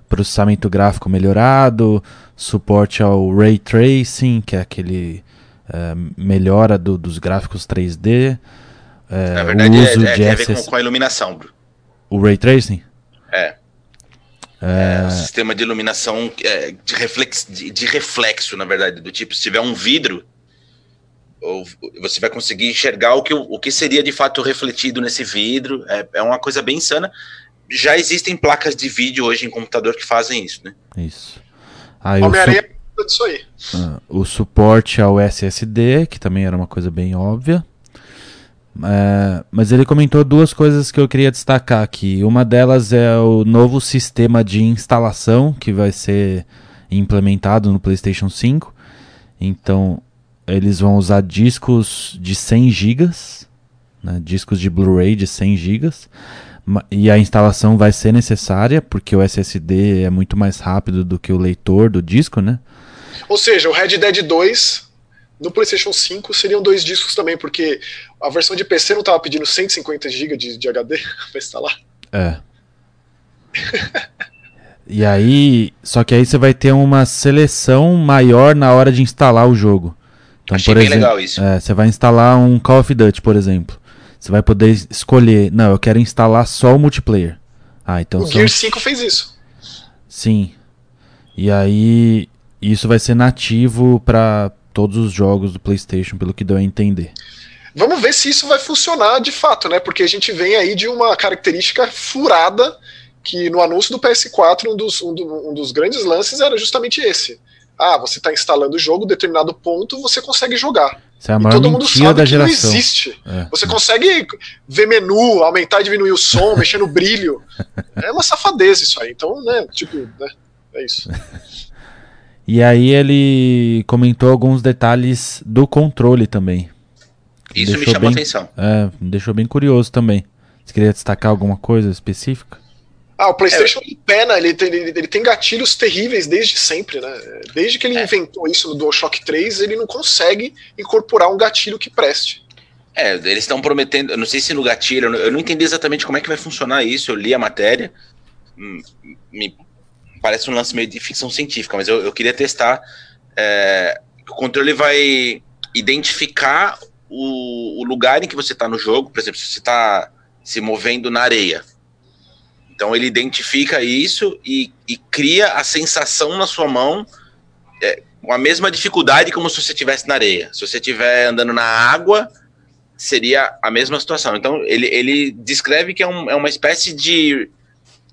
processamento gráfico melhorado, suporte ao Ray Tracing, que é aquele uh, melhora do, dos gráficos 3D. Uh, é, Na verdade, uso é, é, de tem a ver com, com a iluminação. O Ray Tracing? É. É... sistema de iluminação é, de, reflex, de, de, reflexo, na verdade, do tipo, se tiver um vidro, ou, você vai conseguir enxergar o que, o que seria de fato refletido nesse vidro. É, é uma coisa bem insana. Já existem placas de vídeo hoje em computador que fazem isso, né? Isso. Aí Homem-Aranha su... disso aí. Ah, o suporte ao SSD, que também era uma coisa bem óbvia. É, mas ele comentou duas coisas que eu queria destacar aqui. Uma delas é o novo sistema de instalação que vai ser implementado no PlayStation 5. Então, eles vão usar discos de 100 GB, né, discos de Blu-ray de 100 GB. E a instalação vai ser necessária, porque o SSD é muito mais rápido do que o leitor do disco, né? Ou seja, o Red Dead 2 no PlayStation 5 seriam dois discos também, porque a versão de PC não estava pedindo 150 GB de, de HD para instalar. É. e aí, só que aí você vai ter uma seleção maior na hora de instalar o jogo. Então, Achei por bem exemplo, legal isso. É, você vai instalar um Call of Duty, por exemplo. Você vai poder escolher, não, eu quero instalar só o multiplayer. Ah, então o são... Gear 5 fez isso. Sim. E aí, isso vai ser nativo para todos os jogos do PlayStation, pelo que deu a entender. Vamos ver se isso vai funcionar de fato, né? Porque a gente vem aí de uma característica furada que no anúncio do PS4 um dos, um, do, um dos grandes lances era justamente esse. Ah, você está instalando o jogo, determinado ponto você consegue jogar. Isso é a maior e todo mundo sabe da que geração. não existe. É. Você consegue ver menu, aumentar e diminuir o som, mexer no brilho. É uma safadeza isso aí. Então, né, tipo, né, é isso. E aí ele comentou alguns detalhes do controle também. Isso me chamou bem, atenção. É, me deixou bem curioso também. Você queria destacar alguma coisa específica? Ah, o PlayStation é. pena, ele tem, ele, ele, tem gatilhos terríveis desde sempre, né? Desde que ele é. inventou isso no DualShock 3, ele não consegue incorporar um gatilho que preste. É, eles estão prometendo, eu não sei se no gatilho, eu não entendi exatamente como é que vai funcionar isso, eu li a matéria, hum, me parece um lance meio de ficção científica, mas eu, eu queria testar. É, o controle vai identificar o, o lugar em que você está no jogo, por exemplo, se você está se movendo na areia. Então ele identifica isso e, e cria a sensação na sua mão é, com a mesma dificuldade como se você estivesse na areia. Se você estiver andando na água, seria a mesma situação. Então ele, ele descreve que é, um, é uma espécie de,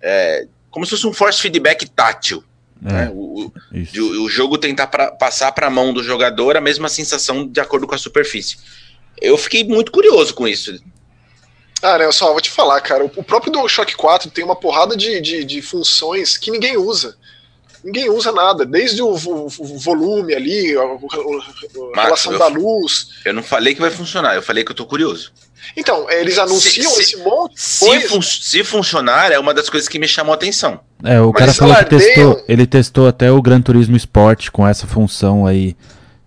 é, como se fosse um force feedback tátil. É, né? o, o, o, jogo tentar pra, passar para a mão do jogador a mesma sensação de acordo com a superfície. Eu fiquei muito curioso com isso. Ah, né, só vou te falar, cara. O próprio DualShock 4 tem uma porrada de, de, de funções que ninguém usa. Ninguém usa nada, desde o, o, o volume ali, a, a, a relação eu, da luz. Eu não falei que vai funcionar, eu falei que eu tô curioso. Então, eles anunciam se, esse monte de se, coisa. Fun se funcionar, é uma das coisas que me chamou a atenção. É, o Mas cara falou que testou, ele testou até o Gran Turismo Sport com essa função aí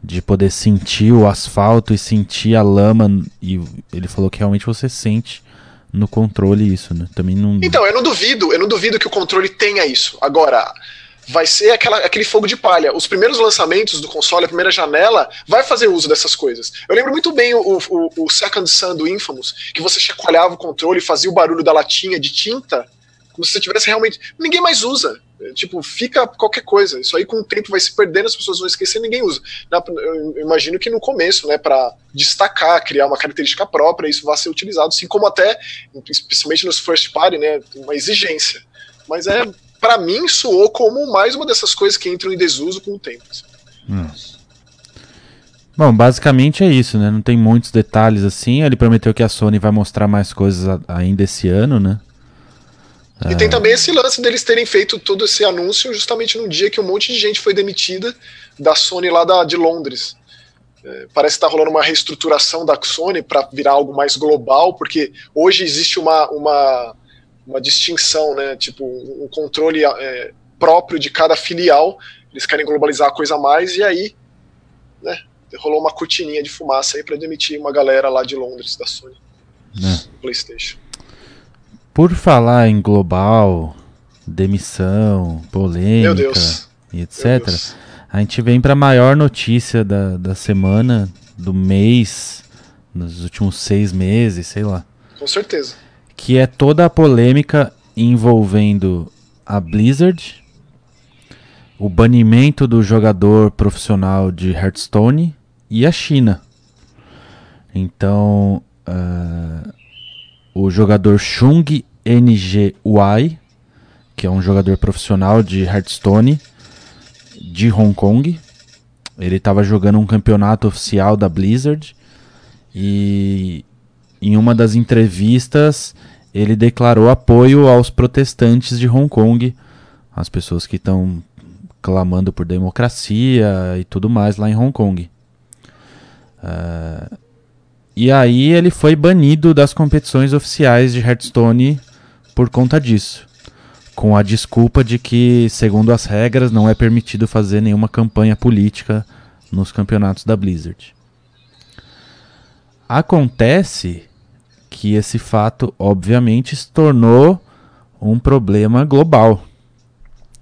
de poder sentir o asfalto e sentir a lama e ele falou que realmente você sente no controle isso, né? Também não Então, eu não duvido, eu não duvido que o controle tenha isso. Agora, vai ser aquela, aquele fogo de palha. Os primeiros lançamentos do console, a primeira janela, vai fazer uso dessas coisas. Eu lembro muito bem o, o, o Second Sun do Infamous, que você chacoalhava o controle e fazia o barulho da latinha de tinta, como se você tivesse realmente. Ninguém mais usa. Tipo, fica qualquer coisa. Isso aí com o tempo vai se perdendo, as pessoas vão esquecer, ninguém usa. Eu imagino que no começo, né, para destacar, criar uma característica própria, isso vai ser utilizado, assim como até, especialmente nos first party, né, uma exigência. Mas é para mim soou como mais uma dessas coisas que entram em desuso com o tempo. Assim. Hum. Bom, basicamente é isso, né? Não tem muitos detalhes assim. Ele prometeu que a Sony vai mostrar mais coisas ainda esse ano, né? E é... tem também esse lance deles terem feito todo esse anúncio justamente num dia que um monte de gente foi demitida da Sony lá da, de Londres. É, parece que está rolando uma reestruturação da Sony para virar algo mais global, porque hoje existe uma, uma uma distinção, né? Tipo, um controle é, próprio de cada filial. Eles querem globalizar a coisa mais, e aí, né? Rolou uma cortininha de fumaça aí para demitir uma galera lá de Londres da Sony. É. PlayStation. Por falar em global, demissão, polêmica e etc., a gente vem para a maior notícia da, da semana, do mês, nos últimos seis meses, sei lá. Com certeza que é toda a polêmica envolvendo a Blizzard, o banimento do jogador profissional de Hearthstone e a China. Então, uh, o jogador Chung NGY, que é um jogador profissional de Hearthstone de Hong Kong, ele estava jogando um campeonato oficial da Blizzard e em uma das entrevistas, ele declarou apoio aos protestantes de Hong Kong, as pessoas que estão clamando por democracia e tudo mais lá em Hong Kong. Uh, e aí ele foi banido das competições oficiais de Hearthstone por conta disso, com a desculpa de que, segundo as regras, não é permitido fazer nenhuma campanha política nos campeonatos da Blizzard. Acontece que esse fato, obviamente, se tornou um problema global,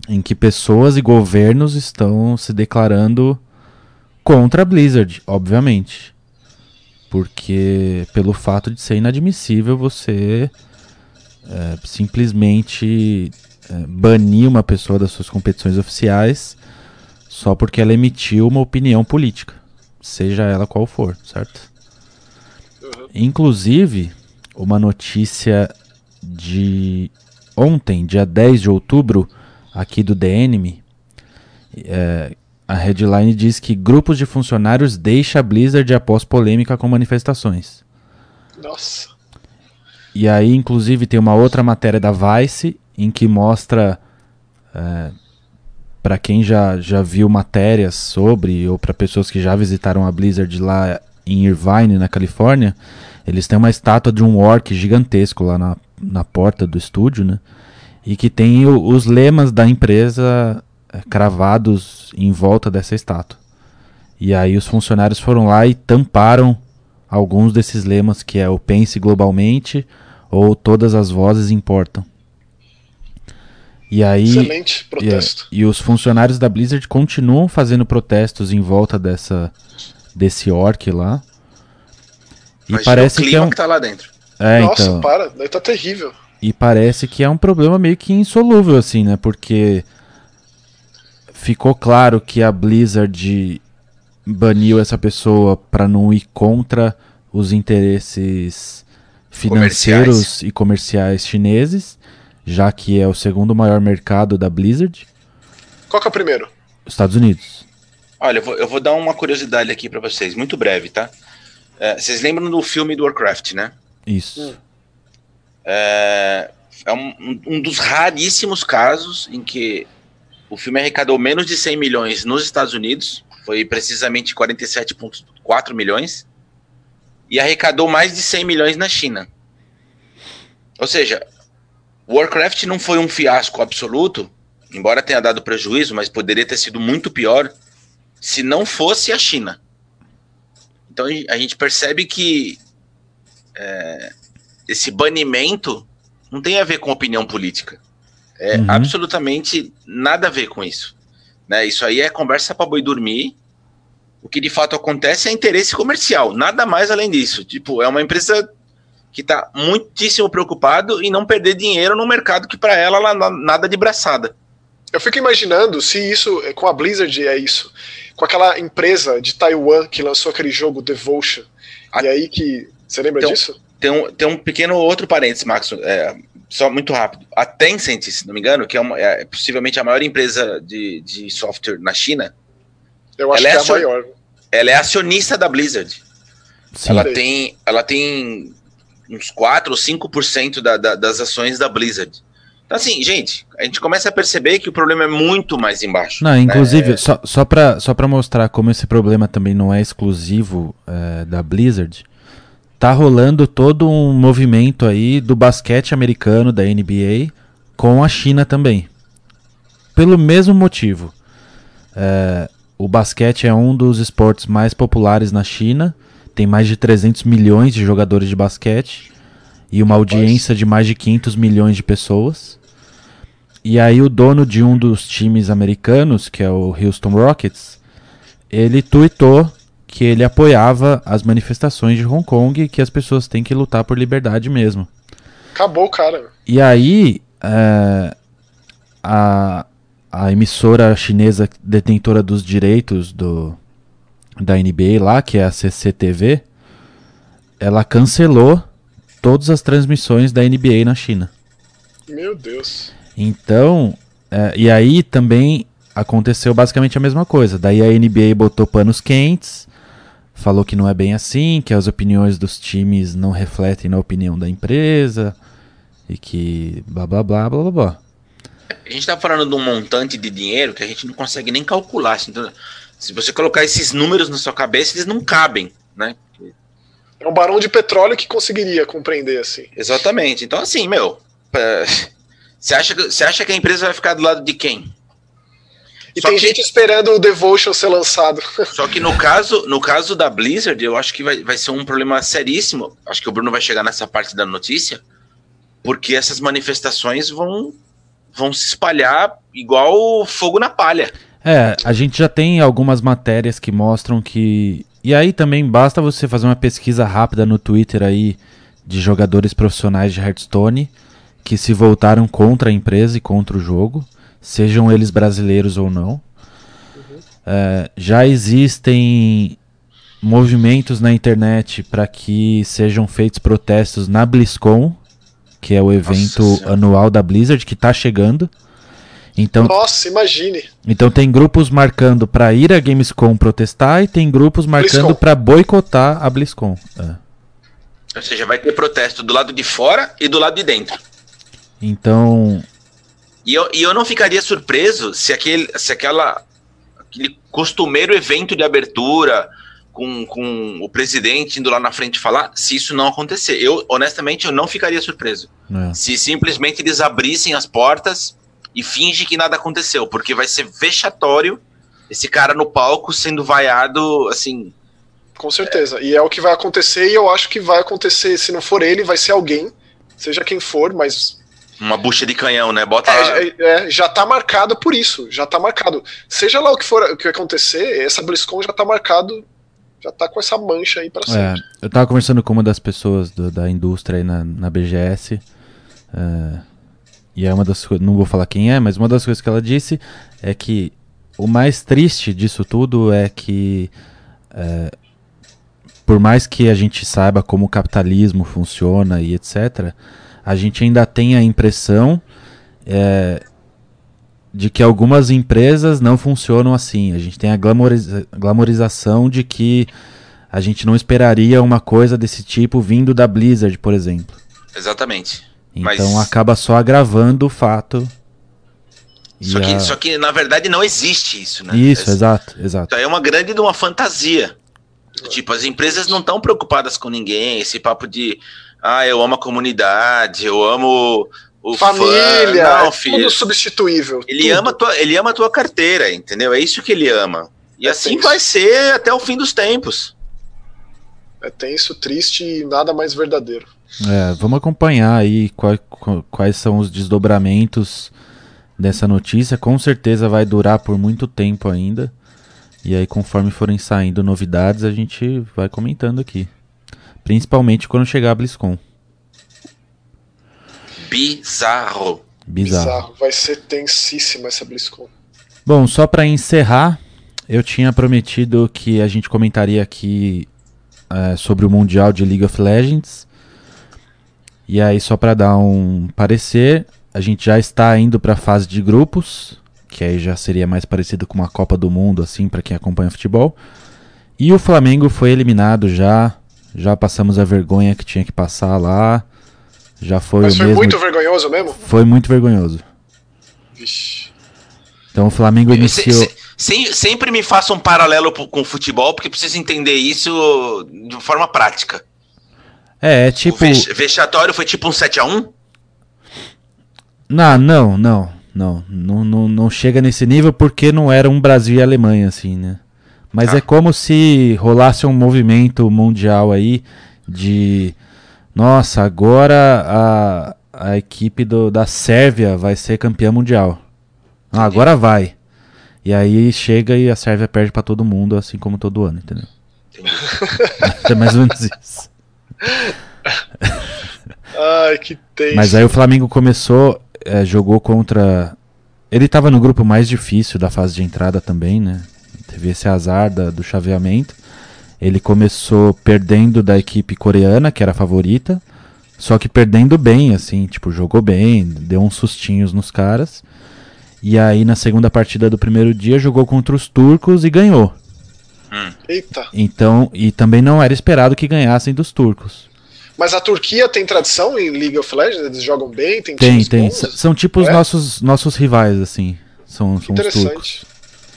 em que pessoas e governos estão se declarando contra a Blizzard, obviamente. Porque pelo fato de ser inadmissível você é, simplesmente é, banir uma pessoa das suas competições oficiais só porque ela emitiu uma opinião política, seja ela qual for, certo? Inclusive, uma notícia de ontem, dia 10 de outubro, aqui do DNM, é, a headline diz que grupos de funcionários deixa a Blizzard após polêmica com manifestações. Nossa. E aí, inclusive, tem uma outra matéria da Vice em que mostra é, para quem já, já viu matérias sobre ou para pessoas que já visitaram a Blizzard lá em Irvine, na Califórnia, eles têm uma estátua de um orc gigantesco lá na, na porta do estúdio, né? E que tem o, os lemas da empresa é, cravados em volta dessa estátua. E aí os funcionários foram lá e tamparam alguns desses lemas, que é o pense globalmente ou todas as vozes importam. E aí, Excelente protesto. E, e os funcionários da Blizzard continuam fazendo protestos em volta dessa desse orc lá. E Mas parece o clima que, é um... que tá lá dentro. É, Nossa, então... para, daí tá terrível. E parece que é um problema meio que insolúvel, assim, né? Porque ficou claro que a Blizzard baniu essa pessoa para não ir contra os interesses financeiros comerciais. e comerciais chineses, já que é o segundo maior mercado da Blizzard. Qual que é o primeiro? Estados Unidos. Olha, eu vou, eu vou dar uma curiosidade aqui para vocês, muito breve, tá? É, vocês lembram do filme do Warcraft, né? Isso. Hum. É, é um, um, dos raríssimos casos em que o filme arrecadou menos de 100 milhões nos Estados Unidos, foi precisamente 47,4 milhões, e arrecadou mais de 100 milhões na China. Ou seja, Warcraft não foi um fiasco absoluto, embora tenha dado prejuízo, mas poderia ter sido muito pior se não fosse a China. Então a gente percebe que é, esse banimento não tem a ver com opinião política. É uhum. absolutamente nada a ver com isso. Né? Isso aí é conversa para boi dormir. O que de fato acontece é interesse comercial, nada mais além disso. Tipo, é uma empresa que está muitíssimo preocupado em não perder dinheiro no mercado que para ela, ela nada de braçada. Eu fico imaginando se isso, com a Blizzard é isso, com aquela empresa de Taiwan que lançou aquele jogo Devotion, a... e aí que. Você lembra então, disso? Tem um, tem um pequeno outro parênteses, Max, é, só muito rápido. A Tencent, se não me engano, que é, uma, é possivelmente a maior empresa de, de software na China. Eu acho que é, é a maior. Ela é acionista da Blizzard. Sim. Ela tem, ela tem uns 4 ou 5% da, da, das ações da Blizzard. Então, assim, gente, a gente começa a perceber que o problema é muito mais embaixo. Não, inclusive, né? só, só para só pra mostrar como esse problema também não é exclusivo é, da Blizzard, tá rolando todo um movimento aí do basquete americano, da NBA, com a China também. Pelo mesmo motivo. É, o basquete é um dos esportes mais populares na China, tem mais de 300 milhões de jogadores de basquete e uma audiência de mais de 500 milhões de pessoas. E aí o dono de um dos times americanos, que é o Houston Rockets, ele tweetou que ele apoiava as manifestações de Hong Kong e que as pessoas têm que lutar por liberdade mesmo. Acabou, cara. E aí é, a, a emissora chinesa detentora dos direitos do, da NBA lá, que é a CCTV, ela cancelou todas as transmissões da NBA na China. Meu Deus. Então, é, e aí também aconteceu basicamente a mesma coisa. Daí a NBA botou panos quentes, falou que não é bem assim, que as opiniões dos times não refletem na opinião da empresa e que blá blá blá blá blá blá. A gente está falando de um montante de dinheiro que a gente não consegue nem calcular. Então, se você colocar esses números na sua cabeça, eles não cabem, né? É um barão de petróleo que conseguiria compreender assim. Exatamente. Então, assim, meu, você acha, você acha que a empresa vai ficar do lado de quem? E só tem que, gente esperando o Devotion ser lançado. Só que no caso, no caso da Blizzard, eu acho que vai, vai ser um problema seríssimo. Acho que o Bruno vai chegar nessa parte da notícia, porque essas manifestações vão, vão se espalhar igual fogo na palha. É, a gente já tem algumas matérias que mostram que. E aí também basta você fazer uma pesquisa rápida no Twitter aí de jogadores profissionais de Hearthstone que se voltaram contra a empresa e contra o jogo sejam eles brasileiros ou não. Uhum. É, já existem movimentos na internet para que sejam feitos protestos na BlizzCon, que é o evento Nossa, anual da Blizzard que está chegando. Então, Nossa, imagine. Então tem grupos marcando para ir à Gamescom protestar e tem grupos marcando para boicotar a BlizzCon. É. Ou seja, vai ter protesto do lado de fora e do lado de dentro. Então, e eu, e eu não ficaria surpreso se aquele, se aquela, aquele costumeiro evento de abertura com, com o presidente indo lá na frente falar, se isso não acontecer. Eu, honestamente, eu não ficaria surpreso. É. Se simplesmente eles abrissem as portas e finge que nada aconteceu, porque vai ser vexatório esse cara no palco sendo vaiado, assim... Com certeza. É... E é o que vai acontecer, e eu acho que vai acontecer, se não for ele, vai ser alguém, seja quem for, mas uma bucha de canhão, né? Bota é, é, é, já tá marcado por isso, já tá marcado. Seja lá o que for o que acontecer, essa BlizzCon já tá marcado, já tá com essa mancha aí para sempre. É, eu tava conversando com uma das pessoas do, da indústria aí na, na BGS, é, e é uma das não vou falar quem é, mas uma das coisas que ela disse é que o mais triste disso tudo é que é, por mais que a gente saiba como o capitalismo funciona e etc., a gente ainda tem a impressão é, de que algumas empresas não funcionam assim. A gente tem a glamoriza glamorização de que a gente não esperaria uma coisa desse tipo vindo da Blizzard, por exemplo. Exatamente. Então Mas... acaba só agravando o fato. Só que, a... só que, na verdade, não existe isso, né? Isso, é, exato, exato. Então é uma grande de uma fantasia. Tipo, as empresas não estão preocupadas com ninguém, esse papo de ah, eu amo a comunidade, eu amo o família, fã. Não, filho. tudo substituível. Ele tudo. ama tua, ele ama a tua carteira, entendeu? É isso que ele ama. E é assim tenso. vai ser até o fim dos tempos. É tenso, triste e nada mais verdadeiro. É, vamos acompanhar aí quais, quais são os desdobramentos dessa notícia. Com certeza vai durar por muito tempo ainda. E aí, conforme forem saindo novidades, a gente vai comentando aqui. Principalmente quando chegar a BlizzCon. Bizarro. Bizarro. Bizarro. Vai ser tensíssima essa BlizzCon. Bom, só para encerrar, eu tinha prometido que a gente comentaria aqui é, sobre o Mundial de League of Legends. E aí, só para dar um parecer, a gente já está indo para a fase de grupos, que aí já seria mais parecido com uma Copa do Mundo, assim, para quem acompanha futebol. E o Flamengo foi eliminado já já passamos a vergonha que tinha que passar lá. Já foi Mas foi mesmo... muito vergonhoso mesmo? Foi muito vergonhoso. Vixe. Então o Flamengo iniciou. Se, se, sempre me faça um paralelo com o futebol, porque preciso entender isso de forma prática. É, é tipo. O vexatório foi tipo um 7x1? Não, não, não, não, não, não, chega nesse nível porque não era um Brasil e Alemanha, assim, né? Mas ah. é como se rolasse um movimento mundial aí de. Nossa, agora a, a equipe do, da Sérvia vai ser campeã mundial. Ah, agora vai. E aí chega e a Sérvia perde para todo mundo, assim como todo ano, entendeu? é mais ou menos isso. Ai, que tenso. Mas aí o Flamengo começou, é, jogou contra. Ele tava no grupo mais difícil da fase de entrada também, né? teve esse azar da, do chaveamento. Ele começou perdendo da equipe coreana, que era a favorita, só que perdendo bem, assim, tipo, jogou bem, deu uns sustinhos nos caras. E aí na segunda partida do primeiro dia jogou contra os turcos e ganhou. Hum. Eita. Então, e também não era esperado que ganhassem dos turcos. Mas a Turquia tem tradição em League of Legends? Eles jogam bem? Tem, tem. tem. São tipo os é? nossos, nossos rivais, assim. São, que são interessante.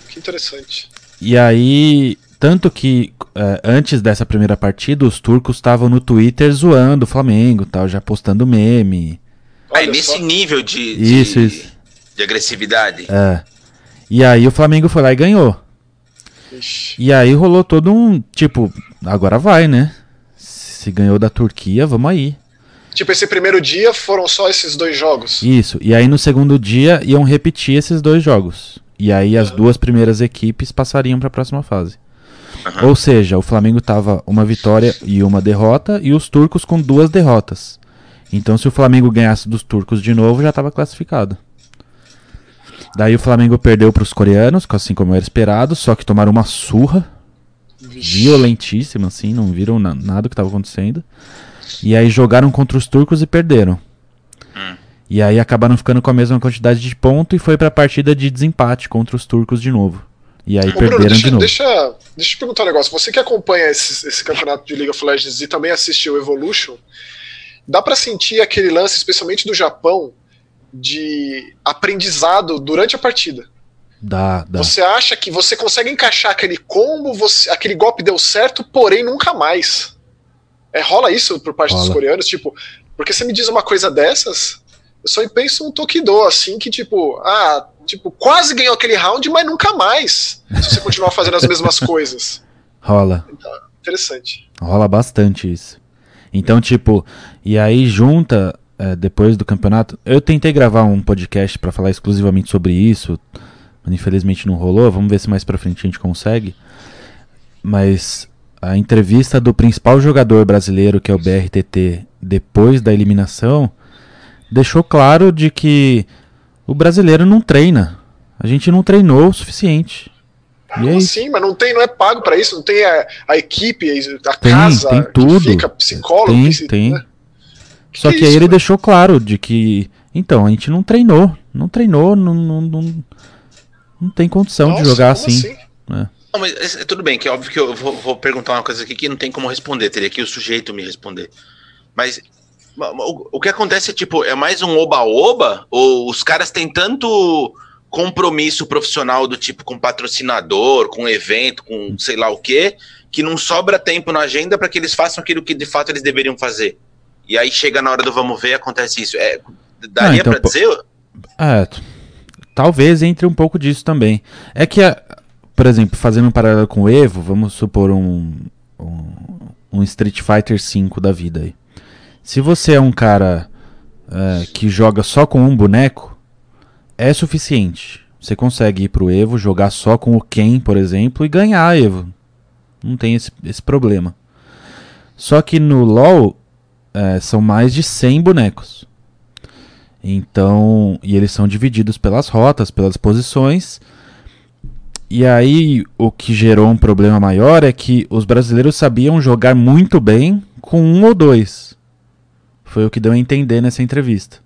Que interessante. E aí, tanto que é, antes dessa primeira partida, os turcos estavam no Twitter zoando o Flamengo, tal, já postando meme. Aí, nesse só. nível de, isso, de, isso. de agressividade. É. E aí o Flamengo foi lá e ganhou. Ixi. E aí rolou todo um. Tipo, agora vai, né? Se ganhou da Turquia, vamos aí. Tipo, esse primeiro dia foram só esses dois jogos? Isso. E aí no segundo dia iam repetir esses dois jogos. E aí as uhum. duas primeiras equipes passariam para a próxima fase. Uhum. Ou seja, o Flamengo tava uma vitória e uma derrota e os turcos com duas derrotas. Então se o Flamengo ganhasse dos turcos de novo, já estava classificado. Daí o Flamengo perdeu para os coreanos, assim como era esperado, só que tomaram uma surra Vixe. violentíssima, assim, não viram na nada do que estava acontecendo. E aí jogaram contra os turcos e perderam. Hum. E aí acabaram ficando com a mesma quantidade de ponto e foi para a partida de desempate contra os turcos de novo. E aí Ô, perderam Bruno, deixa, de novo. Deixa, deixa eu te perguntar um negócio. Você que acompanha esse, esse campeonato de League of Legends e também assistiu o Evolution, dá para sentir aquele lance, especialmente do Japão, de aprendizado durante a partida. Dá, dá. Você acha que você consegue encaixar aquele combo, você, aquele golpe deu certo, porém nunca mais. É, rola isso por parte rola. dos coreanos, tipo, porque você me diz uma coisa dessas, eu só penso um Tokido, assim, que tipo, ah, tipo, quase ganhou aquele round, mas nunca mais. Se você continuar fazendo as mesmas coisas. Rola. Então, interessante. Rola bastante isso. Então, tipo, e aí junta é, depois do campeonato. Eu tentei gravar um podcast para falar exclusivamente sobre isso, mas infelizmente não rolou. Vamos ver se mais pra frente a gente consegue. Mas a entrevista do principal jogador brasileiro, que é o BRTT, depois da eliminação, deixou claro de que o brasileiro não treina. A gente não treinou o suficiente. E aí? Sim, mas não tem, não é pago para isso, não tem a, a equipe, a tem, casa, tem tudo. fica psicólogo, tem, tem. Né? Só que, que é aí isso, ele mano? deixou claro de que, então, a gente não treinou, não treinou, não, não, não, não tem condição Nossa, de jogar assim. assim? É. Não, mas é, tudo bem, que é óbvio que eu vou, vou, perguntar uma coisa aqui que não tem como responder, teria que o sujeito me responder. Mas o, o que acontece é tipo, é mais um oba-oba? Ou os caras têm tanto compromisso profissional do tipo com patrocinador, com evento, com sei lá o quê, que não sobra tempo na agenda para que eles façam aquilo que de fato eles deveriam fazer? E aí chega na hora do vamos ver, acontece isso. É, daria então, para dizer? É, talvez entre um pouco disso também. É que, por exemplo, fazendo um paralelo com o Evo, vamos supor um, um, um Street Fighter V da vida aí. Se você é um cara é, que joga só com um boneco, é suficiente. Você consegue ir pro Evo, jogar só com o Ken, por exemplo, e ganhar Evo. Não tem esse, esse problema. Só que no LoL, é, são mais de 100 bonecos. Então, e eles são divididos pelas rotas, pelas posições. E aí, o que gerou um problema maior é que os brasileiros sabiam jogar muito bem com um ou dois. Foi o que deu a entender nessa entrevista.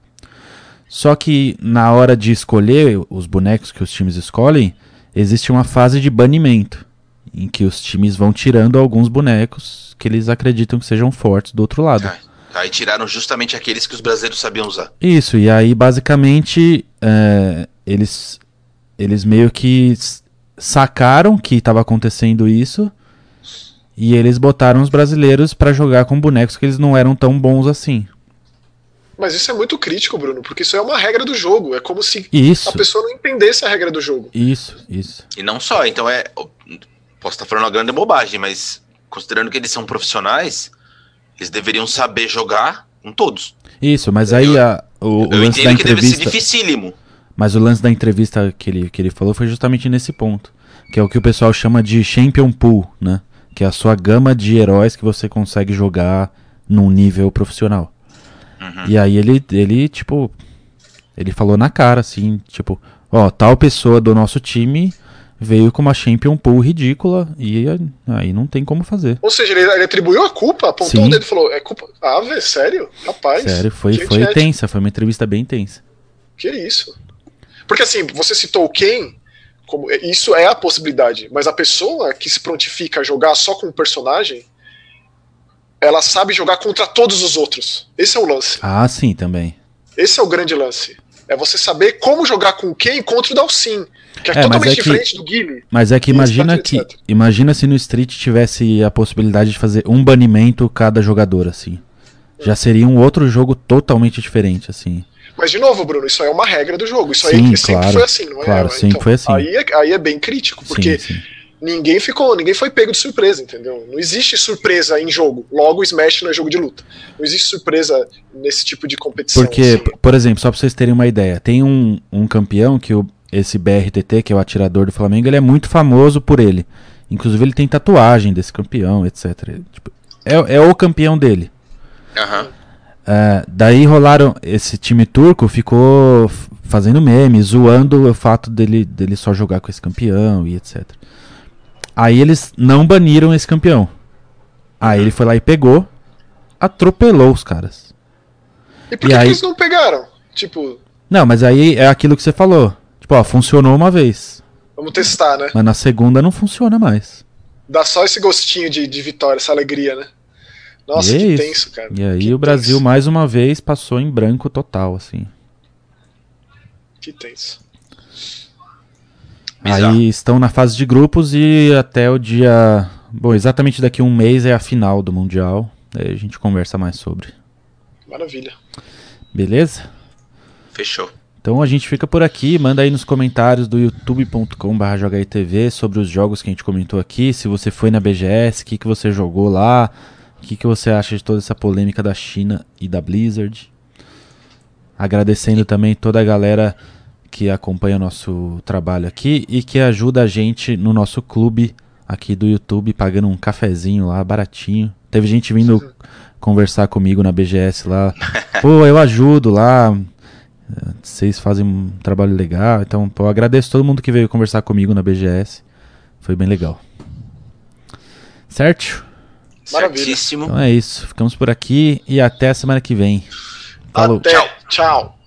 Só que na hora de escolher os bonecos que os times escolhem, existe uma fase de banimento, em que os times vão tirando alguns bonecos que eles acreditam que sejam fortes do outro lado. Aí tiraram justamente aqueles que os brasileiros sabiam usar. Isso, e aí basicamente é, eles, eles meio que sacaram que estava acontecendo isso e eles botaram os brasileiros para jogar com bonecos que eles não eram tão bons assim. Mas isso é muito crítico, Bruno, porque isso é uma regra do jogo. É como se isso. a pessoa não entendesse a regra do jogo. Isso, isso. E não só, então é. Posso estar falando uma grande bobagem, mas considerando que eles são profissionais, eles deveriam saber jogar com todos. Isso, mas aí a, o, o lance da entrevista. deve ser dificílimo. Mas o lance da entrevista que ele, que ele falou foi justamente nesse ponto. Que é o que o pessoal chama de Champion Pool, né? Que é a sua gama de heróis que você consegue jogar num nível profissional. Uhum. E aí ele, ele, tipo. Ele falou na cara, assim, tipo, ó, tal pessoa do nosso time veio com uma Champion Pool ridícula e aí não tem como fazer. Ou seja, ele, ele atribuiu a culpa, apontou Sim. o dedo e falou: é culpa. Ah, velho, sério? Rapaz. Sério, foi, foi tensa, foi uma entrevista bem tensa. Que isso? Porque assim, você citou o Ken Como, isso é a possibilidade. Mas a pessoa que se prontifica a jogar só com um personagem, ela sabe jogar contra todos os outros. Esse é o lance. Ah, sim, também. Esse é o grande lance. É você saber como jogar com quem contra o Dalsin. Que é, É, mas totalmente é que- diferente do Guile. Mas é que imagina etc, que etc. imagina se no Street tivesse a possibilidade de fazer um banimento cada jogador assim. Já seria um outro jogo totalmente diferente assim. Mas, de novo, Bruno, isso aí é uma regra do jogo. Isso Sim, aí sempre claro. foi assim, não é? Claro, sempre foi assim. Aí é, aí é bem crítico, porque sim, sim. ninguém ficou, ninguém foi pego de surpresa, entendeu? Não existe surpresa em jogo. Logo, Smash não é jogo de luta. Não existe surpresa nesse tipo de competição. Porque, assim. por exemplo, só pra vocês terem uma ideia, tem um, um campeão que o, esse BRTT, que é o atirador do Flamengo, ele é muito famoso por ele. Inclusive ele tem tatuagem desse campeão, etc. Tipo, é, é o campeão dele. É, daí rolaram. Esse time turco ficou fazendo memes, zoando o fato dele, dele só jogar com esse campeão e etc. Aí eles não baniram esse campeão. Aí ele foi lá e pegou, atropelou os caras. E por e que, aí- que eles não pegaram? Tipo, Não, mas aí é aquilo que você falou. Tipo, ó, funcionou uma vez. vamos testar, né? Mas na segunda não funciona mais. Dá só esse gostinho de, de vitória, essa alegria, né? Nossa, E é que isso. tenso, cara. E aí Que o Brasil tenso. mais uma vez passou em branco total, assim. Que tenso. Bizarro. Aí estão na fase de grupos e até o dia. Bom, exatamente daqui a um mês é a final do Mundial. Aí a gente conversa mais sobre. Maravilha. Beleza? Fechou. Então a gente fica por aqui. Manda aí nos comentários do youtube.com.br JogaITV sobre os jogos que a gente comentou aqui. Se você foi na BGS, o que, que você jogou lá. O que, que você acha de toda essa polêmica da China e da Blizzard. Agradecendo também toda a galera que acompanha o nosso trabalho aqui e que ajuda a gente no nosso clube aqui do YouTube, pagando um cafezinho lá, baratinho. Teve gente vindo conversar comigo na BGS lá. Pô, eu ajudo lá. Vocês fazem um trabalho legal. Então, pô, eu agradeço todo mundo que veio conversar comigo na BGS. Foi bem legal. Certo? Maravilha. Certíssimo. Então é isso. Ficamos por aqui e até a semana que vem. Falou. Até. Tchau.